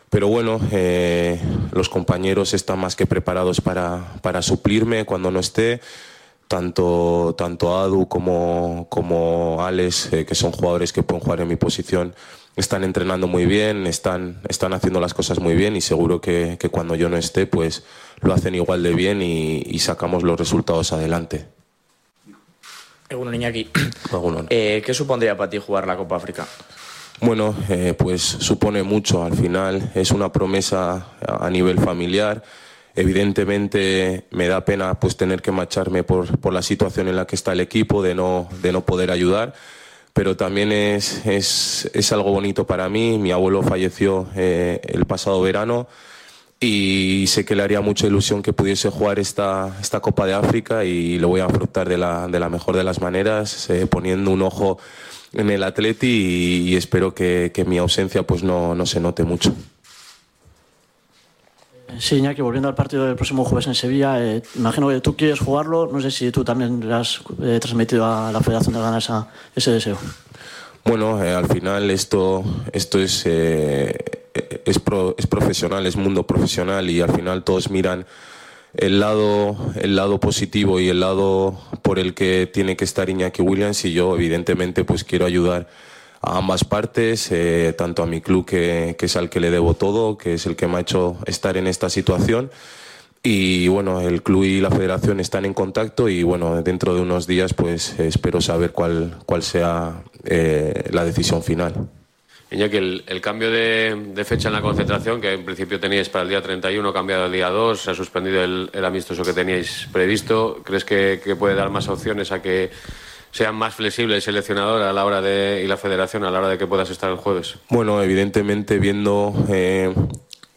Pero bueno, eh, los compañeros están más que preparados para, para suplirme cuando no esté. Tanto, tanto Adu como, como Alex, que son jugadores que pueden jugar en mi posición, están entrenando muy bien, están, están haciendo las cosas muy bien y seguro que, que cuando yo no esté, pues lo hacen igual de bien y sacamos los resultados adelante. Eguno Iñaki. (coughs) Eh, ¿Qué supondría para ti jugar la Copa África? Bueno, eh, pues supone mucho. Al final es una promesa a nivel familiar. Evidentemente me da pena pues tener que marcharme por, por la situación en la que está el equipo, de no, de no poder ayudar. Pero también es, es, es algo bonito para mí. Mi abuelo falleció eh, el pasado verano y sé que le haría mucha ilusión que pudiese jugar esta, esta Copa de África y lo voy a afrontar de la, de la mejor de las maneras, eh, poniendo un ojo en el Atleti y, espero que, que, mi ausencia pues no, no se note mucho. Sí, Iñaki, volviendo al partido del próximo jueves en Sevilla, eh, imagino que tú quieres jugarlo, no sé si tú también le has eh, transmitido a la Federación de ganar esa, ese deseo. Bueno, eh, al final esto, esto es, es, es, profesional, es mundo profesional y al final todos miran el lado, el lado positivo y el lado por el que tiene que estar Iñaki Williams y yo evidentemente pues quiero ayudar a ambas partes, eh, tanto a mi club que, que es al que le debo todo, que es el que me ha hecho estar en esta situación y bueno, el club y la federación están en contacto y bueno, dentro de unos días pues espero saber cuál, cuál sea eh, la decisión final. Iñaki, el, el cambio de, de, fecha en la concentración, que en principio teníais para el día 31, cambiado al día 2, se ha suspendido el, el amistoso que teníais previsto. ¿Crees que, que, puede dar más opciones a que sean más flexibles el seleccionador a la hora de, y la federación a la hora de que puedas estar el jueves? Bueno, evidentemente viendo eh,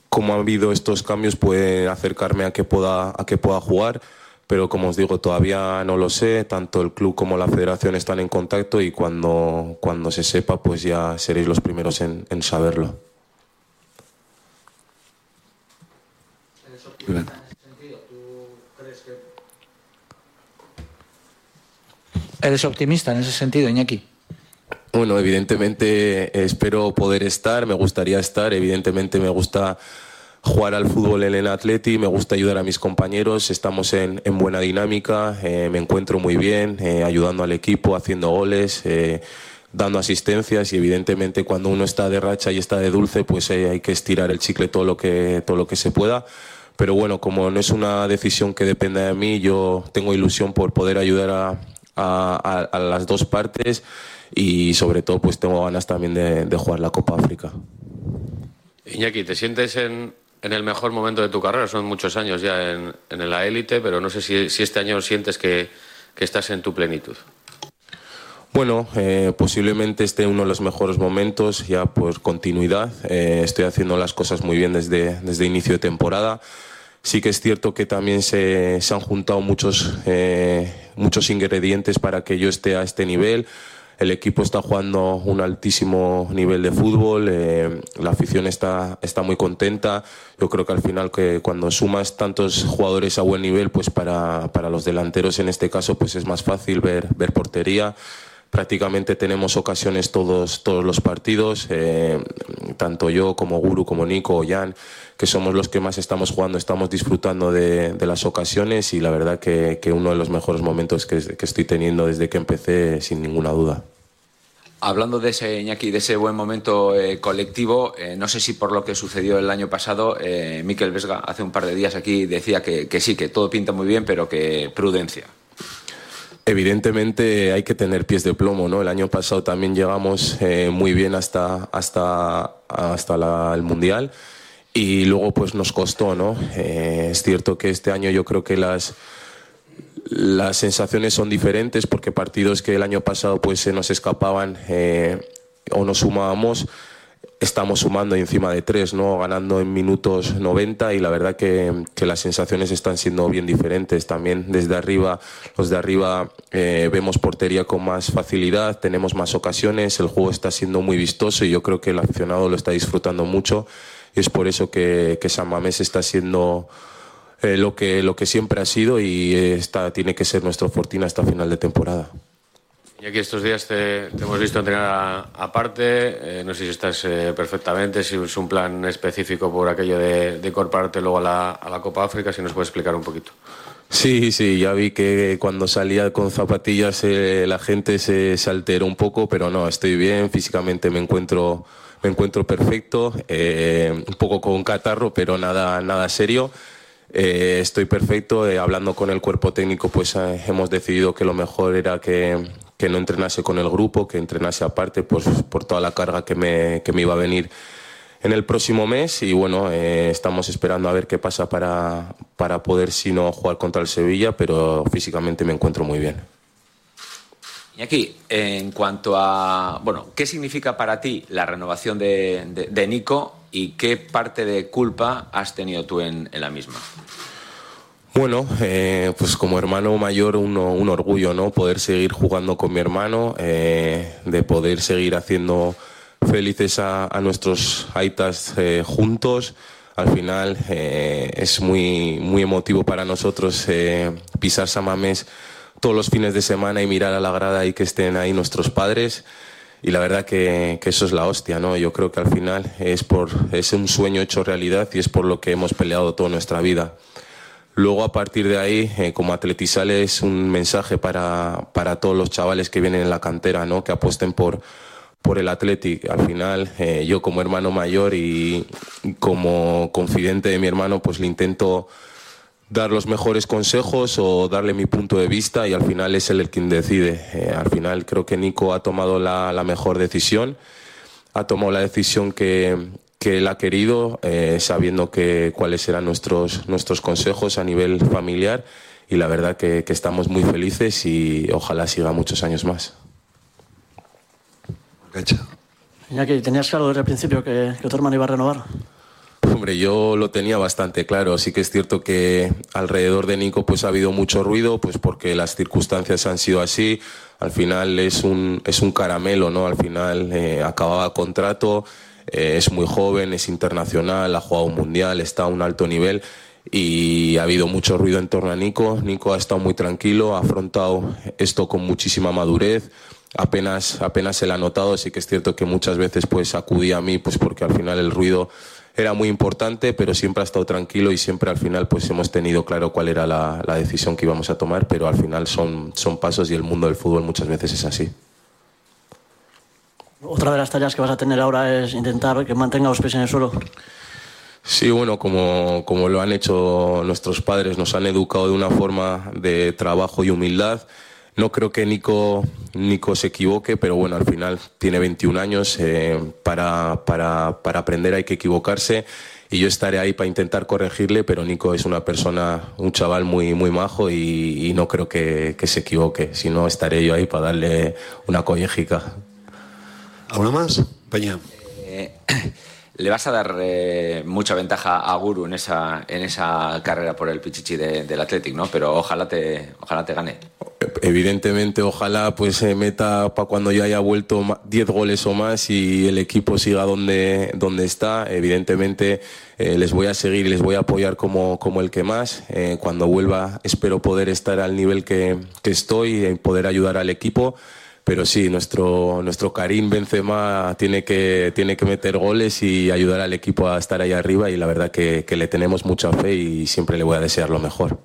cómo ha habido estos cambios puede acercarme a que pueda, a que pueda jugar, pero como os digo, todavía no lo sé, tanto el club como la federación están en contacto y cuando, cuando se sepa, pues ya seréis los primeros en, en saberlo. ¿Eres optimista en ese sentido, Iñaki? Bueno, evidentemente espero poder estar, me gustaría estar, evidentemente me gusta jugar al fútbol en el Atleti, me gusta ayudar a mis compañeros, estamos en, en buena dinámica, eh, me encuentro muy bien, eh, ayudando al equipo, haciendo goles, eh, dando asistencias y evidentemente cuando uno está de racha y está de dulce, pues hay que estirar el chicle todo lo que, todo lo que se pueda. Pero bueno, como no es una decisión que dependa de mí, yo tengo ilusión por poder ayudar a, a, a, a las dos partes y sobre todo pues tengo ganas también de, de jugar la Copa África. Iñaki, ¿te sientes en, en, el mejor momento de tu carrera? Son muchos años ya en, en la élite, pero no sé si, este año sientes que, que, estás en tu plenitud. Bueno, eh, posiblemente esté uno de los mejores momentos ya por continuidad. Eh, estoy haciendo las cosas muy bien desde, desde inicio de temporada. Sí que es cierto que también se, se han juntado muchos, eh, muchos ingredientes para que yo esté a este nivel el equipo está jugando un altísimo nivel de fútbol, eh, la afición está, está muy contenta. Yo creo que al final que cuando sumas tantos jugadores a buen nivel, pues para, para los delanteros en este caso pues es más fácil ver, ver portería prácticamente tenemos ocasiones todos, todos los partidos, eh, tanto yo como Guru, como Nico o Jan, que somos los que más estamos jugando, estamos disfrutando de, las ocasiones y la verdad que, que, uno de los mejores momentos que, que estoy teniendo desde que empecé, sin ninguna duda. Hablando de ese, Iñaki, de ese buen momento eh, colectivo, eh, no sé si por lo que sucedió el año pasado, eh, Miquel Vesga hace un par de días aquí decía que, que, sí, que todo pinta muy bien, pero que prudencia. Evidentemente hay que tener pies de plomo, ¿no? El año pasado también llegamos eh, muy bien hasta, hasta, hasta el Mundial y luego pues nos costó, ¿no? Eh, es cierto que este año yo creo que las las sensaciones son diferentes porque partidos que el año pasado pues se nos escapaban eh, o nos sumábamos estamos sumando encima de tres, ¿no? ganando en minutos 90 y la verdad que, que, las sensaciones están siendo bien diferentes. También desde arriba, los de arriba eh, vemos portería con más facilidad, tenemos más ocasiones, el juego está siendo muy vistoso y yo creo que el aficionado lo está disfrutando mucho y es por eso que, que San Mamés está siendo eh, lo, que, lo que siempre ha sido y esta tiene que ser nuestro fortín hasta final de temporada. Y aquí estos días te, te hemos visto entrenar aparte, eh, no sé si estás eh, perfectamente, si es un plan específico por aquello de, de incorporarte luego a la, a la, Copa África, si nos puedes explicar un poquito. Sí, sí, ya vi que cuando salía con zapatillas eh, la gente se, se, alteró un poco, pero no, estoy bien, físicamente me encuentro, me encuentro perfecto, eh, un poco con catarro, pero nada, nada serio. Eh, estoy perfecto. Eh, hablando con el cuerpo técnico, pues eh, hemos decidido que lo mejor era que, que, no entrenase con el grupo, que entrenase aparte, pues por toda la carga que me, que me iba a venir en el próximo mes. Y bueno, eh, estamos esperando a ver qué pasa para, para poder, si no, jugar contra el Sevilla, pero físicamente me encuentro muy bien. Y aquí, en cuanto a, bueno, ¿qué significa para ti la renovación de, de, de Nico y qué parte de culpa has tenido tú en, la misma. Bueno, eh, pues como hermano mayor un orgullo, ¿no? Poder seguir jugando con mi hermano, eh, de poder seguir haciendo felices a, nuestros aitas eh, juntos. Al final es muy, muy emotivo para nosotros pisar Samamés todos los fines de semana y mirar a la grada y que estén ahí nuestros padres y la verdad que, eso es la hostia, ¿no? Yo creo que al final es, por, es un sueño hecho realidad y es por lo que hemos peleado toda nuestra vida. Luego, a partir de ahí, eh, como Atletisal es un mensaje para, para, todos los chavales que vienen en la cantera, ¿no? Que apuesten por, por el Athletic. Al final, eh, yo como hermano mayor y como confidente de mi hermano, pues le intento dar los mejores consejos o darle mi punto de vista y al final es él el quien decide. Eh, al final creo que Nico ha tomado la, mejor decisión, ha tomado la decisión que, él ha querido, eh, sabiendo que, cuáles eran nuestros, nuestros consejos a nivel familiar y la verdad que, estamos muy felices y ojalá siga muchos años más. Ya que tenías claro desde el principio que, que tu hermano iba a renovar. Hombre, yo lo tenía bastante claro. Sí que es cierto que alrededor de Nico pues ha habido mucho ruido, pues porque las circunstancias han sido así. Al final es un, es un caramelo, ¿no? Al final eh, acababa contrato, eh, es muy joven, es internacional, ha jugado un mundial, está a un alto nivel y ha habido mucho ruido en torno a Nico. Nico ha estado muy tranquilo, ha afrontado esto con muchísima madurez. Apenas, apenas se le ha notado, sí que es cierto que muchas veces pues acudía a mí pues porque al final el ruido era muy importante, pero siempre ha estado tranquilo y siempre al final pues hemos tenido claro cuál era la, decisión que íbamos a tomar, pero al final son, son pasos y el mundo del fútbol muchas veces es así. Otra de las tareas que vas a tener ahora es intentar que mantenga los pies en el suelo. Sí, bueno, como, como lo han hecho nuestros padres, nos han educado de una forma de trabajo y humildad no creo que Nico, Nico se equivoque, pero bueno, al final tiene 21 años. Eh, para, para, para aprender hay que equivocarse y yo estaré ahí para intentar corregirle, pero Nico es una persona, un chaval muy, muy majo y, no creo que, que, se equivoque. Si no, estaré yo ahí para darle una collejica. ¿Alguna más, Peña? Eh, (clears throat) le vas a dar eh, mucha ventaja a Guru en esa, en esa carrera por el Pichichi del Athletic, ¿no? Pero ojalá te, ojalá te gane. Evidentemente, ojalá pues se meta para cuando yo haya vuelto 10 goles o más y el equipo siga donde, donde está. Evidentemente eh, les voy a seguir y les voy a apoyar como, como el que más. Eh, cuando vuelva espero poder estar al nivel que, que estoy y poder ayudar al equipo pero sí, nuestro, nuestro Karim Benzema tiene que, tiene que meter goles y ayudar al equipo a estar ahí arriba y la verdad que, le tenemos mucha fe y siempre le voy a desear lo mejor.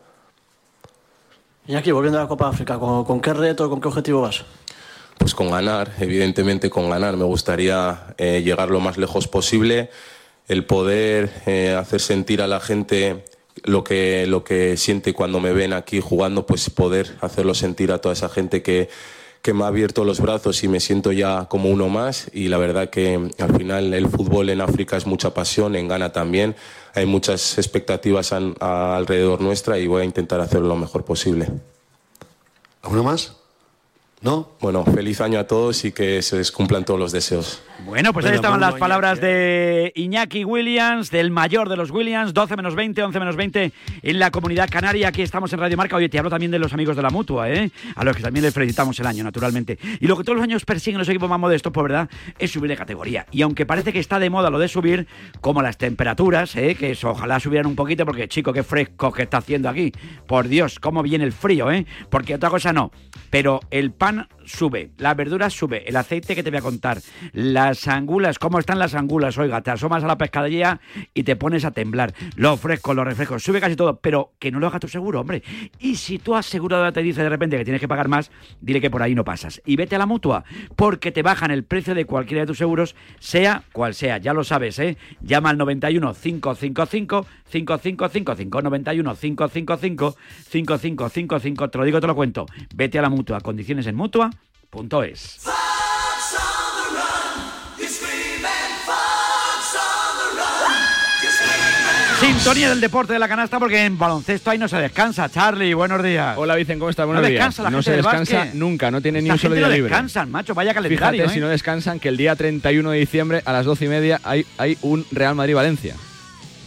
Y aquí, volviendo a la Copa África, ¿con, qué reto, con qué objetivo vas? Pues con ganar, evidentemente con ganar. Me gustaría eh, llegar lo más lejos posible, el poder eh, hacer sentir a la gente lo que, lo que siente cuando me ven aquí jugando, pues poder hacerlo sentir a toda esa gente que, que me ha abierto los brazos y me siento ya como uno más y la verdad que al final el fútbol en África es mucha pasión, en Ghana también, hay muchas expectativas alrededor nuestra y voy a intentar hacerlo lo mejor posible. ¿Alguna más? ¿No? Bueno, feliz año a todos y que se les cumplan todos los deseos. Bueno, pues ahí estaban las palabras de Iñaki Williams, del mayor de los Williams, 12 menos 20, 11 menos 20 en la comunidad canaria. Aquí estamos en Radio Marca. Oye, te hablo también de los amigos de la mutua, ¿eh? A los que también les felicitamos el año, naturalmente. Y lo que todos los años persiguen los equipos más modestos, por verdad, es subir de categoría. Y aunque parece que está de moda lo de subir, como las temperaturas, ¿eh? que eso, ojalá subieran un poquito, porque chico, qué fresco que está haciendo aquí. Por Dios, cómo viene el frío, ¿eh? Porque otra cosa no. Pero el pan sube, la verdura sube, el aceite que te voy a contar, las angulas, ¿cómo están las angulas? Oiga, te asomas a la pescadería y te pones a temblar. Lo fresco, los refrescos, sube casi todo, pero que no lo haga tu seguro, hombre. Y si tu asegurado te dice de repente que tienes que pagar más, dile que por ahí no pasas. Y vete a la mutua, porque te bajan el precio de cualquiera de tus seguros, sea cual sea. Ya lo sabes, ¿eh? Llama al 91 555 5555 91 555 5555. Te lo digo, te lo cuento. Vete a la mutua. Condiciones en mutua es. Sintonía del deporte de la canasta porque en baloncesto ahí no se descansa. Charlie, buenos días. Hola Vicen, ¿cómo estás? Buenos no días. descansa la no gente se descansa básquet. nunca, no tiene ni un solo día no libre. descansan, macho, vaya calendario. Fíjate, ¿eh? si no descansan, que el día 31 de diciembre a las 12 y media hay, hay un Real Madrid-Valencia.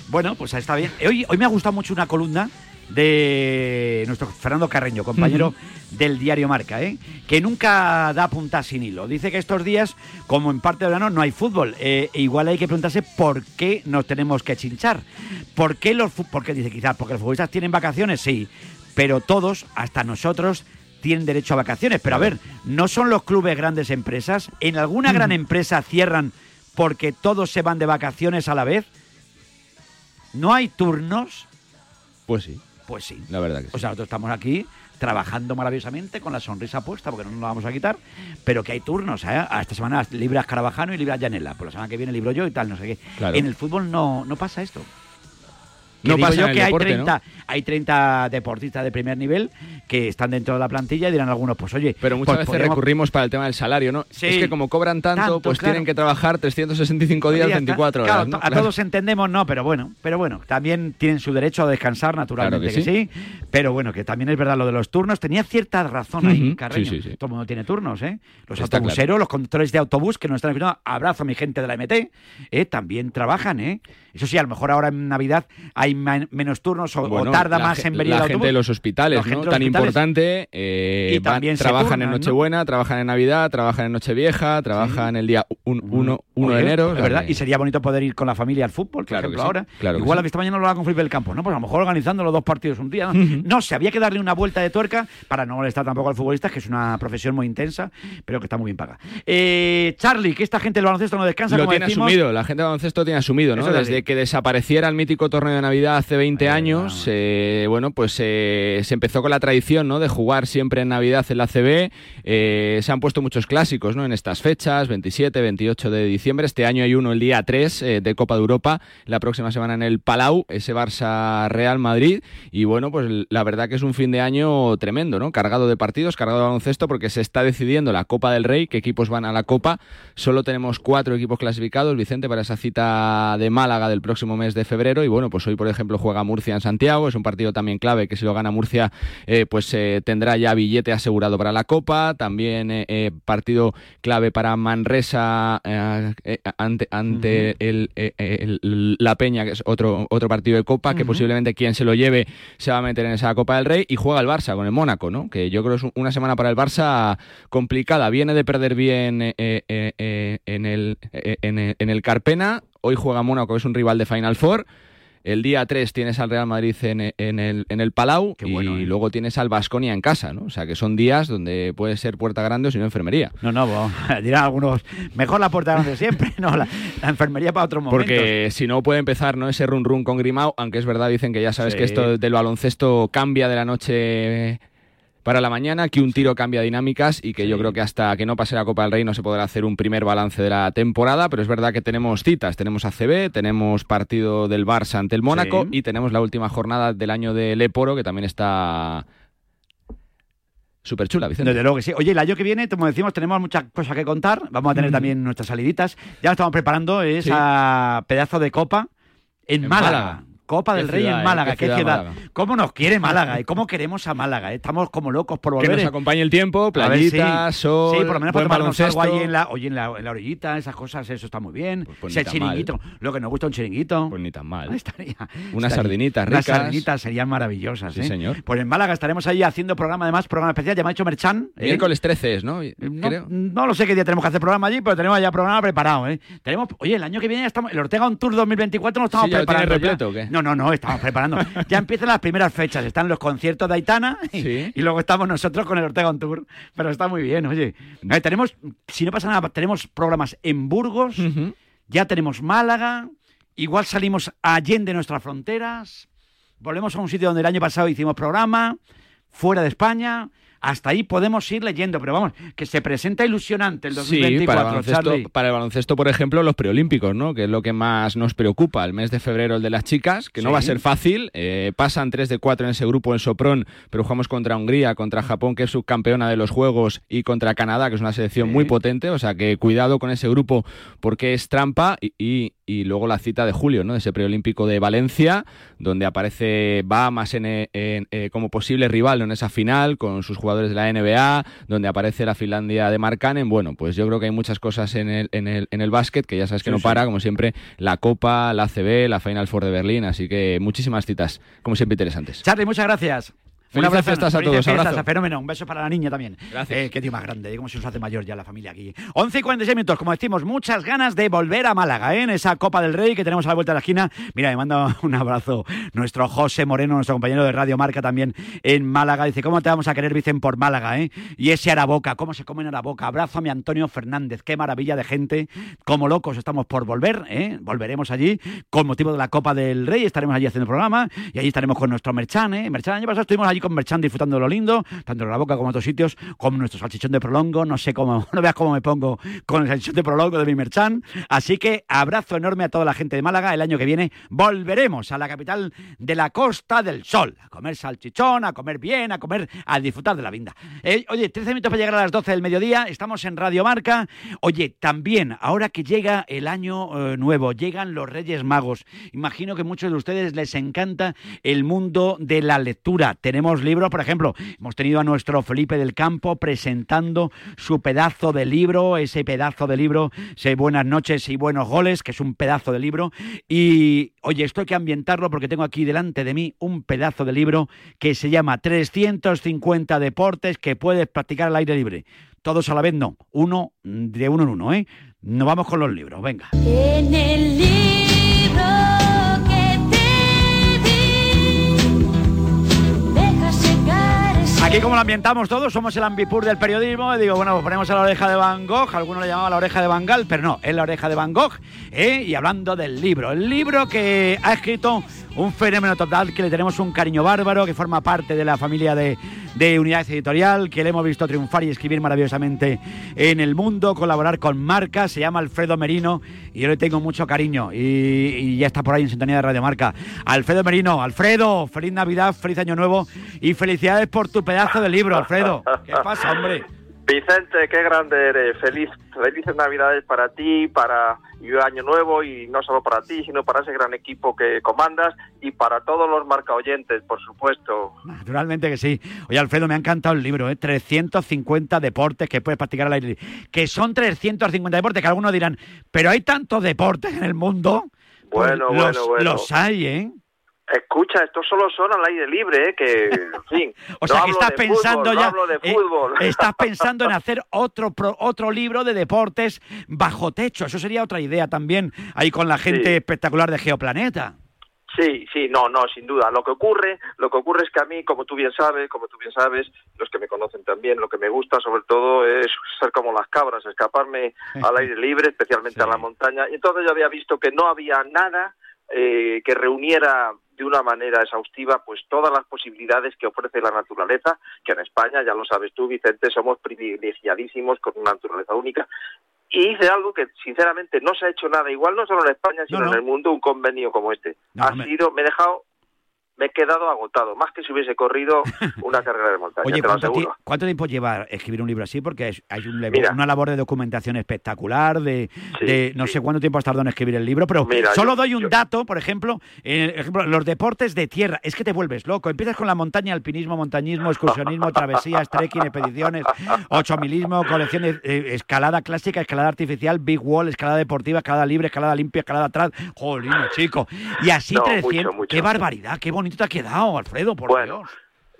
Bueno, pues está bien. Hoy, hoy me ha gustado mucho una columna de nuestro Fernando Carreño, compañero del diario Marca, ¿eh? que nunca da punta sin hilo. Dice que estos días, como en parte de verano, no hay fútbol. Eh, e igual hay que preguntarse por qué nos tenemos que chinchar. ¿Por qué los Porque dice quizás porque los futbolistas tienen vacaciones, sí, pero todos, hasta nosotros, tienen derecho a vacaciones. Pero a ver, ¿no son los clubes grandes empresas? ¿En alguna gran empresa cierran porque todos se van de vacaciones a la vez? ¿No hay turnos? Pues sí. Pues sí. La verdad que sí. O sea, nosotros estamos aquí trabajando maravillosamente con la sonrisa puesta, porque no nos la vamos a quitar, pero que hay turnos, ¿eh? A esta semana libras Carabajano y libras Llanela. Por la semana que viene libro yo y tal, no sé qué. Claro. En el fútbol no, no pasa esto. Que No digo pasa yo que deporte, hay, ¿no? 30, hay 30 deportistas de primer nivel que están dentro de la plantilla y dirán algunos, pues oye, Pero muchas pues veces recurrimos para el tema del salario, ¿no? Sí. Es que como cobran tanto, Tanto, pues claro. tienen que trabajar 365 días, Ya está. 24 horas. Claro, ¿no? a Claro. todos entendemos, no, pero bueno, pero bueno, también tienen su derecho a descansar, naturalmente que, que sí. Pero bueno, que también es verdad lo de los turnos. Tenía cierta razón ahí, Ujú, Carreño. sí, sí, sí. Todo el mundo tiene turnos, ¿eh? Los Está autobuseros, los conductores de autobús que nos están escuchando, abrazo a mi gente de la MT, ¿eh? también trabajan, ¿eh? Eso sí, a lo mejor ahora en Navidad hay ma- menos turnos o, tarda más en venir La el gente de los hospitales, ¿no? de Tan hospitales. importante. eh, Y van- trabajan turnan, en ¿no? Nochebuena, trabajan en Navidad, trabajan en Nochevieja, trabajan el día 1 de Oye, enero. o es verdad, que- y sería bonito poder ir con la familia al fútbol, por Claro ejemplo, sí, ahora. claro Igual sí. esta mañana lo haga con Felipe del Campo, ¿no? Pues a lo mejor organizando los dos partidos un día. ¿no? No sé, había que darle una vuelta de tuerca para no molestar tampoco al futbolista, que es una profesión muy intensa, pero que está muy bien paga. Eh, Charlie, que esta gente del baloncesto no descansa, Lo como tiene decimos. asumido, la gente de baloncesto tiene asumido, ¿no? Desde que desapareciera el mítico torneo de Navidad hace 20 años, eh, bueno, pues eh, se empezó con la tradición, ¿no? De jugar siempre en Navidad en la CB. Eh, se han puesto muchos clásicos, ¿no? En estas fechas, 27, 28 de diciembre. Este año hay uno el día 3 eh, de Copa de Europa, la próxima semana en el Palau, ese Barça Real Madrid. Y bueno, pues la verdad que es un fin de año tremendo, ¿no? Cargado de partidos, cargado de baloncesto, porque se está decidiendo la Copa del Rey, qué equipos van a la Copa. Solo tenemos cuatro equipos clasificados, Vicente, para esa cita de Málaga del próximo mes de febrero. Y bueno, pues hoy, por ejemplo, juega Murcia en Santiago. Es un partido también clave que si lo gana Murcia, eh, pues eh, tendrá ya billete asegurado para la Copa. También eh, eh, partido clave para Manresa ante, ante el- la Peña, que es otro, otro partido de Copa, que posiblemente quien se lo lleve se va a meter en esa Copa del Rey. Y juega el Barça con el Mónaco, ¿no? Que yo creo que es una semana para el Barça complicada. Viene de perder bien en, el, en, el, en el Carpena. Hoy juega Mónaco, que es un rival de Final Four. El día 3 tienes al Real Madrid en, en el, en el Palau y luego tienes al Basconia en casa, ¿no? O sea que son días donde puede ser puerta grande o si no enfermería. No, no, (laughs) dirán algunos, mejor la puerta grande siempre, (laughs) no, la, la enfermería para otro momento. Porque si no puede empezar no ese run run con Grimao, aunque es verdad, dicen que ya sabes Sí. que esto del baloncesto cambia de la noche para la mañana, que un tiro cambia dinámicas y que yo creo que hasta que no pase la Copa del Rey no se podrá hacer un primer balance de la temporada, pero es verdad que tenemos citas, tenemos ACB, tenemos partido del Barça ante el Mónaco Sí. y tenemos la última jornada del año de Leporo, que también está súper chula, Vicente. Desde luego que sí. Oye, el año que viene, como decimos, tenemos muchas cosas que contar. Vamos a tener también nuestras saliditas. Ya estamos preparando esa pedazo de copa en, En Málaga. Málaga. Copa del Rey ciudad, en eh, Málaga, qué qué ciudad. Málaga. ¿Cómo nos quiere Málaga? ¿eh? ¿Cómo queremos a Málaga? Estamos como locos por volver. Que nos acompañe el tiempo, A ver, sí. playita, sol, Sí, por lo menos para tomarnos algo ahí en la, oye, en la, en la orillita, esas cosas, eso está muy bien. pues mal. chiringuito, lo que nos gusta un chiringuito. Pues ni tan mal. (laughs) Estaría, Unas sardinitas Unas ricas. sardinitas serían maravillosas, Sí, ¿eh? señor. Pues en Málaga estaremos ahí haciendo programa, además, programa especial, ya me ha dicho Merchan. ¿eh? Miércoles 13 es, ¿no? No, Creo. no lo sé qué día tenemos que hacer programa allí, pero tenemos ya programa preparado, ¿eh? Tenemos, oye, el año que viene ya estamos, el Ortega On Tour 2024 lo estamos Sí, ya lo tiene repleto, ¿o qué? No, no, no, estamos preparando. ya empiezan las primeras fechas, están los conciertos de Aitana y, Sí. y luego estamos nosotros con el Ortega On Tour, pero está muy bien, oye. Eh, tenemos, si no pasa nada, tenemos programas en Burgos, ya tenemos Málaga, igual salimos allende nuestras fronteras, volvemos a un sitio donde el año pasado hicimos programa, fuera de España. Hasta ahí podemos ir leyendo, pero vamos, que se presenta ilusionante el 2024. Sí, para el, baloncesto, para el baloncesto, por ejemplo, los preolímpicos, ¿no? Que es lo que más nos preocupa. El mes de febrero, el de las chicas, que no va a ser fácil. Eh, pasan 3 de 4 en ese grupo en Sopron, pero jugamos contra Hungría, contra Japón, que es subcampeona de los Juegos, y contra Canadá, que es una selección muy potente. O sea que cuidado con ese grupo porque es trampa y, y luego la cita de julio, ¿no? Ese preolímpico de Valencia, donde aparece Bahamas en, eh, como posible rival en esa final con sus jugadores de la NBA, donde aparece la Finlandia de Markkanen. Bueno, pues yo creo que hay muchas cosas en el, en el, en el básquet que ya sabes que no para, como siempre, la Copa, la ACB, la Final Four de Berlín, así que muchísimas citas, como siempre, interesantes. Charlie, muchas gracias. Un abrazo fiestas a todos. Fiestas, fenómeno. Un beso para la niña también. Gracias. Eh, qué tío más grande. Como se nos hace mayor ya la familia aquí. 11 y 46 minutos. Como decimos, muchas ganas de volver a Málaga, ¿eh? en esa Copa del Rey que tenemos a la vuelta de la esquina. Mira, me manda (laughs) un abrazo nuestro José Moreno, nuestro compañero de Radio Marca también en Málaga. Dice, ¿cómo te vamos a querer, Vicen, por Málaga? ¿eh? Y ese Araboca, ¿cómo se come en Araboca? Abrazo a mi Antonio Fernández. Qué maravilla de gente. Como locos estamos por volver. ¿eh? Volveremos allí con motivo de la Copa del Rey. Estaremos allí haciendo el programa y allí estaremos con nuestro Merchan. ¿eh? Merchan, el año pasado estuvimos allí con Merchan disfrutando lo lindo, tanto en la boca como en otros sitios, como nuestro salchichón de prolongo. No sé cómo, (laughs) no veas cómo me pongo con el salchichón de prolongo de mi merchan. Así que abrazo enorme a toda la gente de Málaga. El año que viene volveremos a la capital de la Costa del Sol, a comer salchichón, a comer bien, a comer, a disfrutar de la vida. Eh, oye, 13 minutos para llegar a las 12 del mediodía, estamos en Radio Marca. Oye, también, ahora que llega el año eh, nuevo, llegan los Reyes Magos. Imagino que muchos de ustedes les encanta el mundo de la lectura. Tenemos libros, por ejemplo, hemos tenido a nuestro Felipe del Campo presentando su pedazo de libro, ese pedazo de libro, sé Buenas noches y buenos goles, que es un pedazo de libro. Y oye, esto hay que ambientarlo porque tengo aquí delante de mí un pedazo de libro que se llama 350 deportes que puedes practicar al aire libre. Todos a la vez no, uno de uno en uno, ¿eh? Nos vamos con los libros, venga. En el libro. Aquí como lo ambientamos todos, somos el ambipur del periodismo. Y digo, bueno, pues ponemos a la oreja de Van Gogh, algunos le llamaban la oreja de Van Gaal, pero no, es la oreja de Van Gogh. ¿eh? Y hablando del libro, el libro que ha escrito un fenómeno total, que le tenemos un cariño bárbaro, que forma parte de la familia de, de Unidades Editorial, que le hemos visto triunfar y escribir maravillosamente en el mundo, colaborar con marcas, se llama Alfredo Merino y yo le tengo mucho cariño y, y ya está por ahí en sintonía de Radio Marca. Alfredo Merino, Alfredo, feliz Navidad, feliz Año Nuevo y felicidades por tu pedazo de libro, Alfredo. ¿Qué pasa, hombre? Vicente, qué grande eres. Feliz, felices Navidades para ti, para y Año Nuevo y no solo para ti, sino para ese gran equipo que comandas y para todos los marca oyentes, por supuesto. Naturalmente que sí. Oye, Alfredo, me ha encantado el libro, ¿eh? 350 deportes que puedes practicar al aire. Que son 350 deportes, que algunos dirán, pero hay tantos deportes en el mundo. Bueno, Pues bueno, los, bueno. Los hay, ¿eh? Escucha, estos solo son al aire libre, ¿eh? que, (laughs) en fin. O no sea, que estás pensando fútbol, no ya. hablo de eh, (laughs) estás pensando en (laughs) hacer otro pro- otro libro de deportes bajo techo. Eso sería otra idea también, ahí con la gente Sí. espectacular de Geoplaneta. Sí, sí, no, no, sin duda. Lo que ocurre, lo que ocurre es que a mí, como tú bien sabes, como tú bien sabes, los que me conocen también, lo que me gusta sobre todo es ser como las cabras, escaparme al aire libre, especialmente a la montaña. Y entonces yo había visto que no había nada eh, que reuniera de una manera exhaustiva pues todas las posibilidades que ofrece la naturaleza, que en España, ya lo sabes tú, Vicente, somos privilegiadísimos con una naturaleza única. Y hice algo que sinceramente no se ha hecho nada igual, no solo en España, sino en el mundo, un convenio como este. ha sido, me he dejado, me he quedado agotado, más que si hubiese corrido (laughs) una carrera de montaña, Oye, ¿cuánto, ti- aseguro. cuánto tiempo lleva escribir un libro así? Porque es- hay un Mira. una labor de documentación espectacular, de, Sí, de no sé cuánto tiempo has tardado en escribir el libro, pero Mira, solo yo- doy un dato, por ejemplo, ejemplo, los deportes de tierra. Es que te vuelves loco. Empiezas con la montaña, alpinismo, montañismo, excursionismo, travesías, trekking, expediciones, ochomilismo, colecciones, eh, escalada clásica, escalada artificial, big wall, escalada deportiva, escalada libre, escalada limpia, escalada atrás. Jolino, chico. Y así No, 300. mucho, mucho. Qué barbaridad, qué bonito te ha quedado, Alfredo, por Bueno, Dios.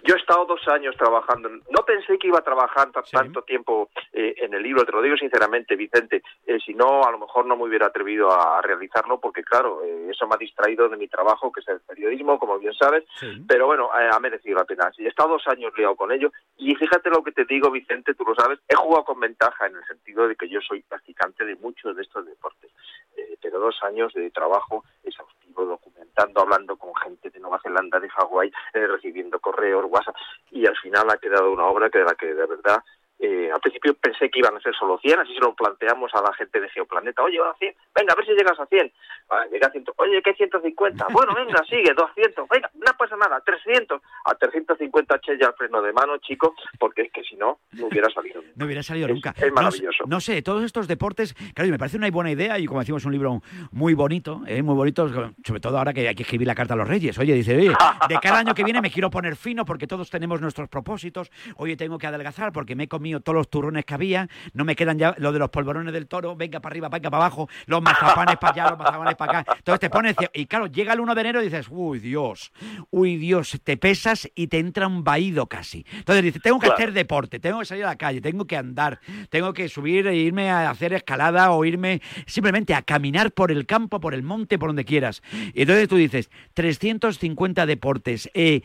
Yo he estado dos años trabajando. No pensé que iba a trabajar ta- tanto tiempo eh, en el libro, te lo digo sinceramente, Vicente. Eh, si no, a lo mejor no me hubiera atrevido a realizarlo porque, claro, eh, eso me ha distraído de mi trabajo, que es el periodismo, como bien sabes. Pero bueno, eh, ha merecido la pena. He estado dos años liado con ello. Y fíjate lo que te digo, Vicente, tú lo sabes. He jugado con ventaja en el sentido de que yo soy practicante de muchos de estos deportes. Eh, pero dos años de trabajo exhaustivo, documentando, hablando con gente de Nueva Zelanda, de Hawái, eh, recibiendo correos, pasa. Y al final ha quedado una obra que de la que de verdad eh, al principio pensé que iban a ser solo 100, así se lo planteamos a la gente de Geoplaneta. Oye, a 100, venga, a ver si llegas a 100. Vale, llega a 100. Oye, ¿qué 150? (laughs) Bueno, venga, sigue, 200. Venga, no pasa nada, 300. A 350 eché ya el freno de mano, chico, porque es que si no, no hubiera salido. (laughs) No hubiera salido nunca. Es maravilloso. No, sé, todos estos deportes, claro, y me parece una buena idea y como decimos, un libro muy bonito, ¿eh? muy bonito, sobre todo ahora que hay que escribir la carta a los reyes. Oye, dice, oye, de cada año que viene me quiero poner fino porque todos tenemos nuestros propósitos. Oye, tengo que adelgazar porque me he comido todos los turrones que había, no me quedan ya lo de los polvorones del toro, venga para arriba, venga para abajo, los mazapanes para allá, los mazapanes para acá. Entonces te pones, y claro, llega el 1 de enero y dices, uy Dios, uy Dios, te pesas y te entra un vaído casi. Entonces dices, tengo que Claro. hacer deporte, tengo que salir a la calle, tengo que andar, tengo que subir e irme a hacer escalada o irme simplemente a caminar por el campo, por el monte, por donde quieras. Y entonces tú dices, 350 deportes, eh,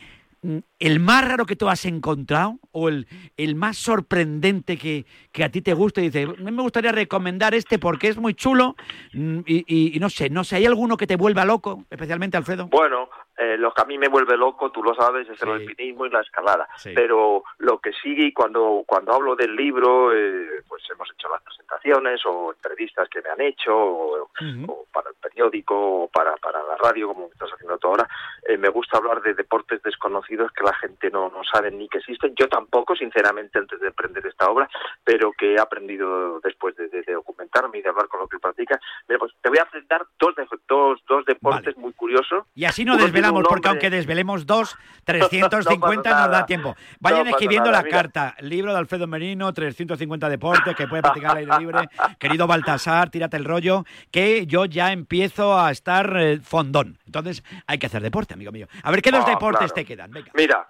¿El más raro que tú has encontrado o el, el más sorprendente que, que a ti te gusta? Y dices, me gustaría recomendar este porque es muy chulo mm, y, y- y no sé, no sé, ¿hay alguno que te vuelva loco, especialmente Alfredo? Bueno, eh, lo que a mí me vuelve loco, tú lo sabes, es el alpinismo y la escalada. Pero lo que sigue, cuando, cuando hablo del libro, eh, pues hemos hecho las presentaciones o entrevistas que me han hecho, o, o para el periódico, o para, para la radio, como estás haciendo tú ahora, eh, me gusta hablar de deportes desconocidos que la gente no, no sabe ni que existen. Yo tampoco, sinceramente, antes de emprender esta obra, pero que he aprendido después de, de- de documentarme y de hablar con lo que practica. Mira, pues te voy a presentar dos, de- dos, dos deportes muy curiosos. Y así no desvelamos, porque aunque desvelemos dos, 350 (laughs) No nos da tiempo. Vayan No escribiendo nada, la mira. carta. Libro de Alfredo Merino, 350 deportes que puede practicar al aire libre. Querido Baltasar, tírate el rollo, que yo ya empiezo a estar eh, fondón. Entonces hay que hacer deporte, amigo mío. A ver, ¿qué dos Ah, deportes claro. te quedan? Venga. Mira,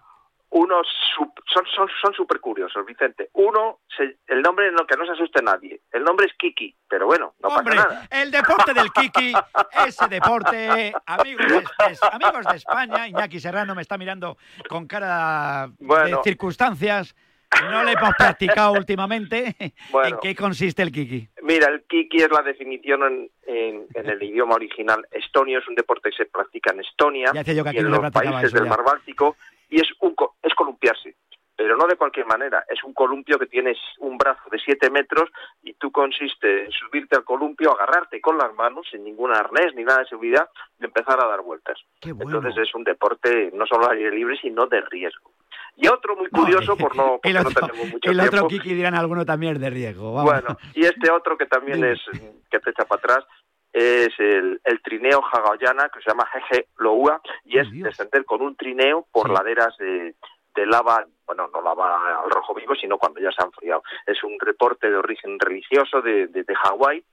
unos son son son súper curiosos, Vicente. Uno, se- el nombre no que no se asuste nadie. El nombre es Kiki, pero bueno, no Hombre, pasa nada. el deporte del Kiki, (laughs) ese deporte, amigos de, de- amigos de España, Iñaki Serrano me está mirando con cara Bueno. de circunstancias. No le hemos practicado (laughs) últimamente. Bueno. ¿En qué consiste el Kiki? Mira, el Kiki es la definición en, en- en el idioma original estonio, es un deporte que se practica en Estonia Ya yo que aquí y en no los practicaba países eso del mar Báltico y es un co- es columpiarse. Pero no de cualquier manera, es un columpio que tienes un brazo de 7 metros y tú consiste en subirte al columpio, agarrarte con las manos, sin ningún arnés ni nada de seguridad, y empezar a dar vueltas. Entonces es un deporte no solo al aire libre, sino de riesgo. Y otro muy curioso, por no, (laughs) porque El no otro, tenemos mucho el otro tiempo, Kiki dirán alguno también es de riesgo. vamos. bueno, y este otro que también es que te echa para atrás es el, el trineo hawaiana que se llama Jeje Loua y es descender con un trineo por laderas de, de lava, bueno, no lava al rojo vivo, sino cuando ya se ha enfriado. Es un reporte de origen religioso de, de, de Hawái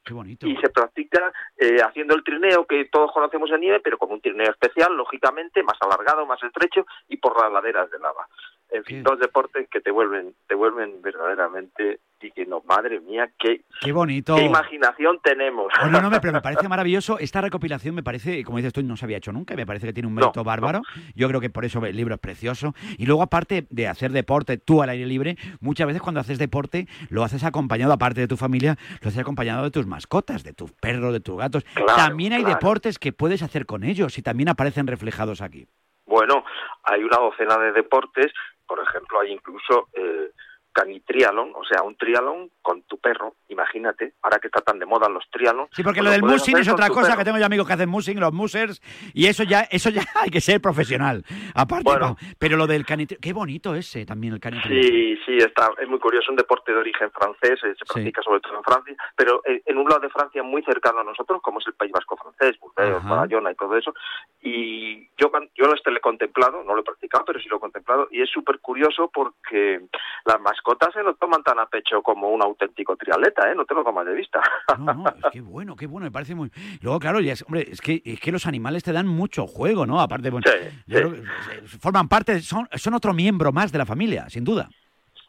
y se practica eh, haciendo el trineo que todos conocemos en nieve, pero con un trineo especial, lógicamente, más alargado, más estrecho y por las laderas de lava. En fin, dos deportes que te vuelven, te vuelven verdaderamente y que no, madre mía, qué, Qué bonito. qué imaginación tenemos. No, no, me- (laughs) pero me parece maravilloso. Esta recopilación me parece, como dices tú, no se había hecho nunca. y Me parece que tiene un mérito bárbaro. Yo creo que por eso el libro es precioso. Y luego, aparte de hacer deporte tú al aire libre, muchas veces cuando haces deporte lo haces acompañado, aparte de tu familia, lo haces acompañado de tus mascotas, de tus perros, de tus gatos. Claro, también hay claro. deportes que puedes hacer con ellos y también aparecen reflejados aquí. Bueno, hay una docena de deportes, por ejemplo, hay incluso eh, canitrialon, o sea, un trialón con tu perro, imagínate, ahora que está tan de moda los trialon. Sí, porque pues lo del musing es otra cosa perro. que tengo yo amigos que hacen musing, los musers, y eso ya, eso ya (laughs) hay que ser profesional. Aparte, Bueno. no, pero lo del canitrio, qué bonito ese también el canitrio. Sí, sí, está, es muy curioso, un deporte de origen francés, eh, se practica sobre todo en Francia, pero en un lado de Francia muy cercano a nosotros, como es el País Vasco francés, Burdeos, Ajá. Bayona y todo eso, y yo, yo este lo he contemplado, no lo he practicado, pero sí lo he contemplado, y es súper curioso porque las mascotas se lo toman tan a pecho como un auténtico triatleta, ¿eh? no te lo tomas de vista. No, no, es que (laughs) bueno, qué bueno, me parece muy. Luego, claro, ya es, hombre, es que, es que los animales te dan mucho juego, ¿no? Aparte, bueno, yo creo que, eh, forman parte, son, son otro miembro más de la familia, sin duda.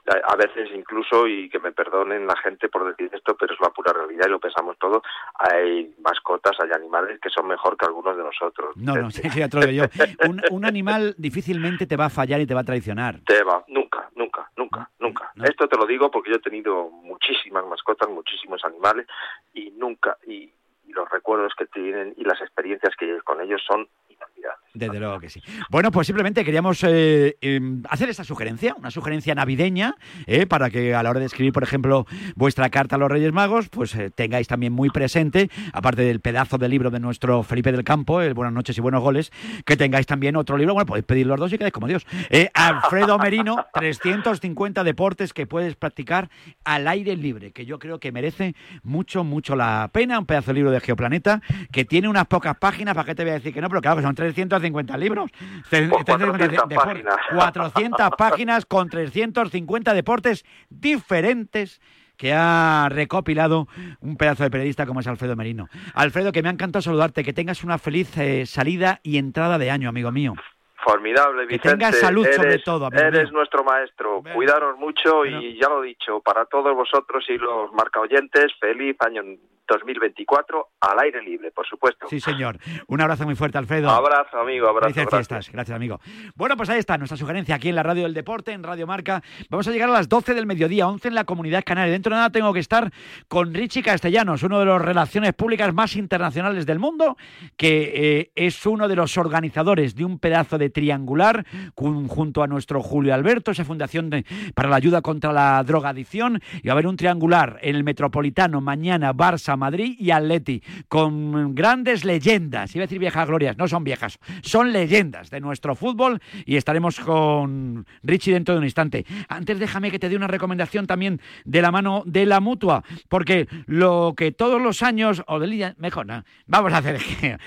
A veces incluso, y que me perdonen la gente por decir esto, pero es la pura realidad y lo pensamos todo, hay mascotas, hay animales que son mejor que algunos de nosotros. No, no, (laughs) sí, sí, lo digo yo. Un, un animal difícilmente te va a fallar y te va a traicionar. Te va, nunca, nunca, nunca, nunca. Esto te lo digo porque yo he tenido muchísimas mascotas, muchísimos animales y nunca, y, y los recuerdos que tienen y las experiencias que con ellos son Desde luego que sí. Bueno, pues simplemente queríamos eh, em, hacer esta sugerencia, una sugerencia navideña, eh, para que a la hora de escribir, por ejemplo, vuestra carta a los Reyes Magos, pues eh, tengáis también muy presente, aparte del pedazo de libro de nuestro Felipe del Campo, el Buenas noches y buenos goles, que tengáis también otro libro, bueno, podéis pedir los dos y quedáis como Dios. Alfredo Merino, (laughs) 350 deportes que puedes practicar al aire libre, que yo creo que merece mucho, mucho la pena, un pedazo de libro de Geoplaneta, que tiene unas pocas páginas, ¿para qué te voy a decir que no? Pero claro que son 350 libros. Tre- 350 de- 400 de- páginas. 400 páginas con 350 deportes diferentes que ha recopilado un pedazo de periodista como es Alfredo Merino. Alfredo, que me ha encantado saludarte, que tengas una feliz eh, salida y entrada de año, amigo mío. Formidable, Que Vicente. tengas salud eres, sobre todo, amigo Eres mío. nuestro maestro. Cuidaros mucho y ya lo he dicho, para todos vosotros y los marca oyentes, feliz año 2024 al aire libre, por supuesto. Sí, señor. Un abrazo muy fuerte, Alfredo. Abrazo, amigo, abrazo. Felices fiestas. Gracias, amigo. Bueno, pues ahí está nuestra sugerencia aquí en la Radio del Deporte, en Radio Marca. Vamos a llegar a las 12 del mediodía, 11 en la Comunidad Canaria. Dentro de nada tengo que estar con Richie Castellanos, uno de los relaciones públicas más internacionales del mundo, que eh, es uno de los organizadores de un pedazo de triangular con- junto a nuestro Julio Alberto, esa fundación de- para la ayuda contra la drogadicción. Y va a haber un triangular en el Metropolitano mañana, Barça, Madrid y Atleti, con grandes leyendas. Iba a decir viejas glorias, no son viejas, son leyendas de nuestro fútbol y estaremos con Richie dentro de un instante. Antes déjame que te dé una recomendación también de la mano de la mutua, porque lo que todos los años, o de línea, mejor, no, vamos a hacer,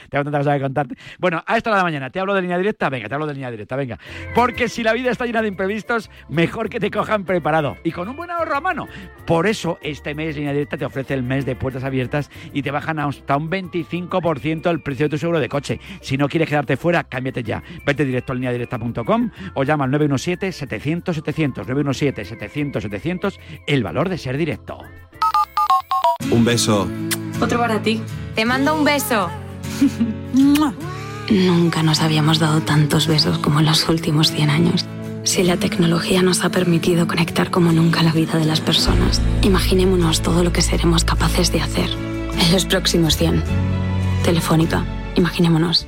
tengo tantas cosas que (laughs) contarte. Bueno, a esta hora de la mañana, ¿te hablo de línea directa? Venga, te hablo de línea directa, venga. Porque si la vida está llena de imprevistos, mejor que te cojan preparado y con un buen ahorro a mano. Por eso este mes Línea Directa te ofrece el mes de puertas abiertas y te bajan hasta un 25% el precio de tu seguro de coche. Si no quieres quedarte fuera, cámbiate ya. Vete directo a lineadirecta.com o llama al 917-700-700. 917-700-700, el valor de ser directo. Un beso. Otro para ti. Te mando un beso. (laughs) Nunca nos habíamos dado tantos besos como en los últimos 100 años. Si la tecnología nos ha permitido conectar como nunca la vida de las personas, imaginémonos todo lo que seremos capaces de hacer en los próximos 100. Telefónica, imaginémonos.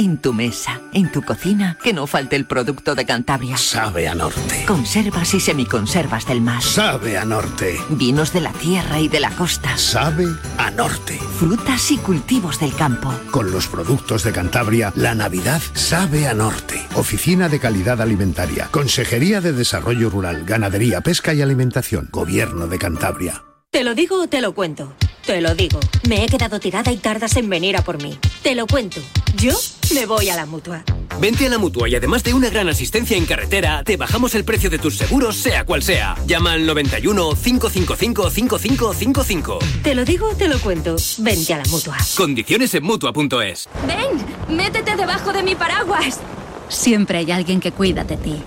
En tu mesa, en tu cocina, que no falte el producto de Cantabria. Sabe a norte. Conservas y semiconservas del mar. Sabe a norte. Vinos de la tierra y de la costa. Sabe a norte. Frutas y cultivos del campo. Con los productos de Cantabria, la Navidad sabe a norte. Oficina de Calidad Alimentaria. Consejería de Desarrollo Rural, Ganadería, Pesca y Alimentación. Gobierno de Cantabria. ¿Te lo digo o te lo cuento? Te lo digo. Me he quedado tirada y tardas en venir a por mí. Te lo cuento. Yo me voy a la mutua. Vente a la mutua y además de una gran asistencia en carretera, te bajamos el precio de tus seguros, sea cual sea. Llama al 91 555 5555. Te lo digo o te lo cuento. Vente a la mutua. Condiciones en mutua.es. Ven, métete debajo de mi paraguas. Siempre hay alguien que cuida de ti.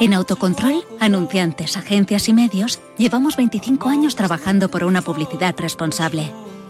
En Autocontrol, anunciantes, agencias y medios, llevamos 25 años trabajando por una publicidad responsable.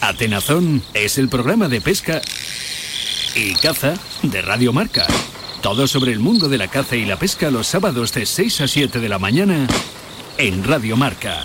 Atenazón es el programa de pesca y caza de Radio Marca. Todo sobre el mundo de la caza y la pesca los sábados de 6 a 7 de la mañana en Radio Marca.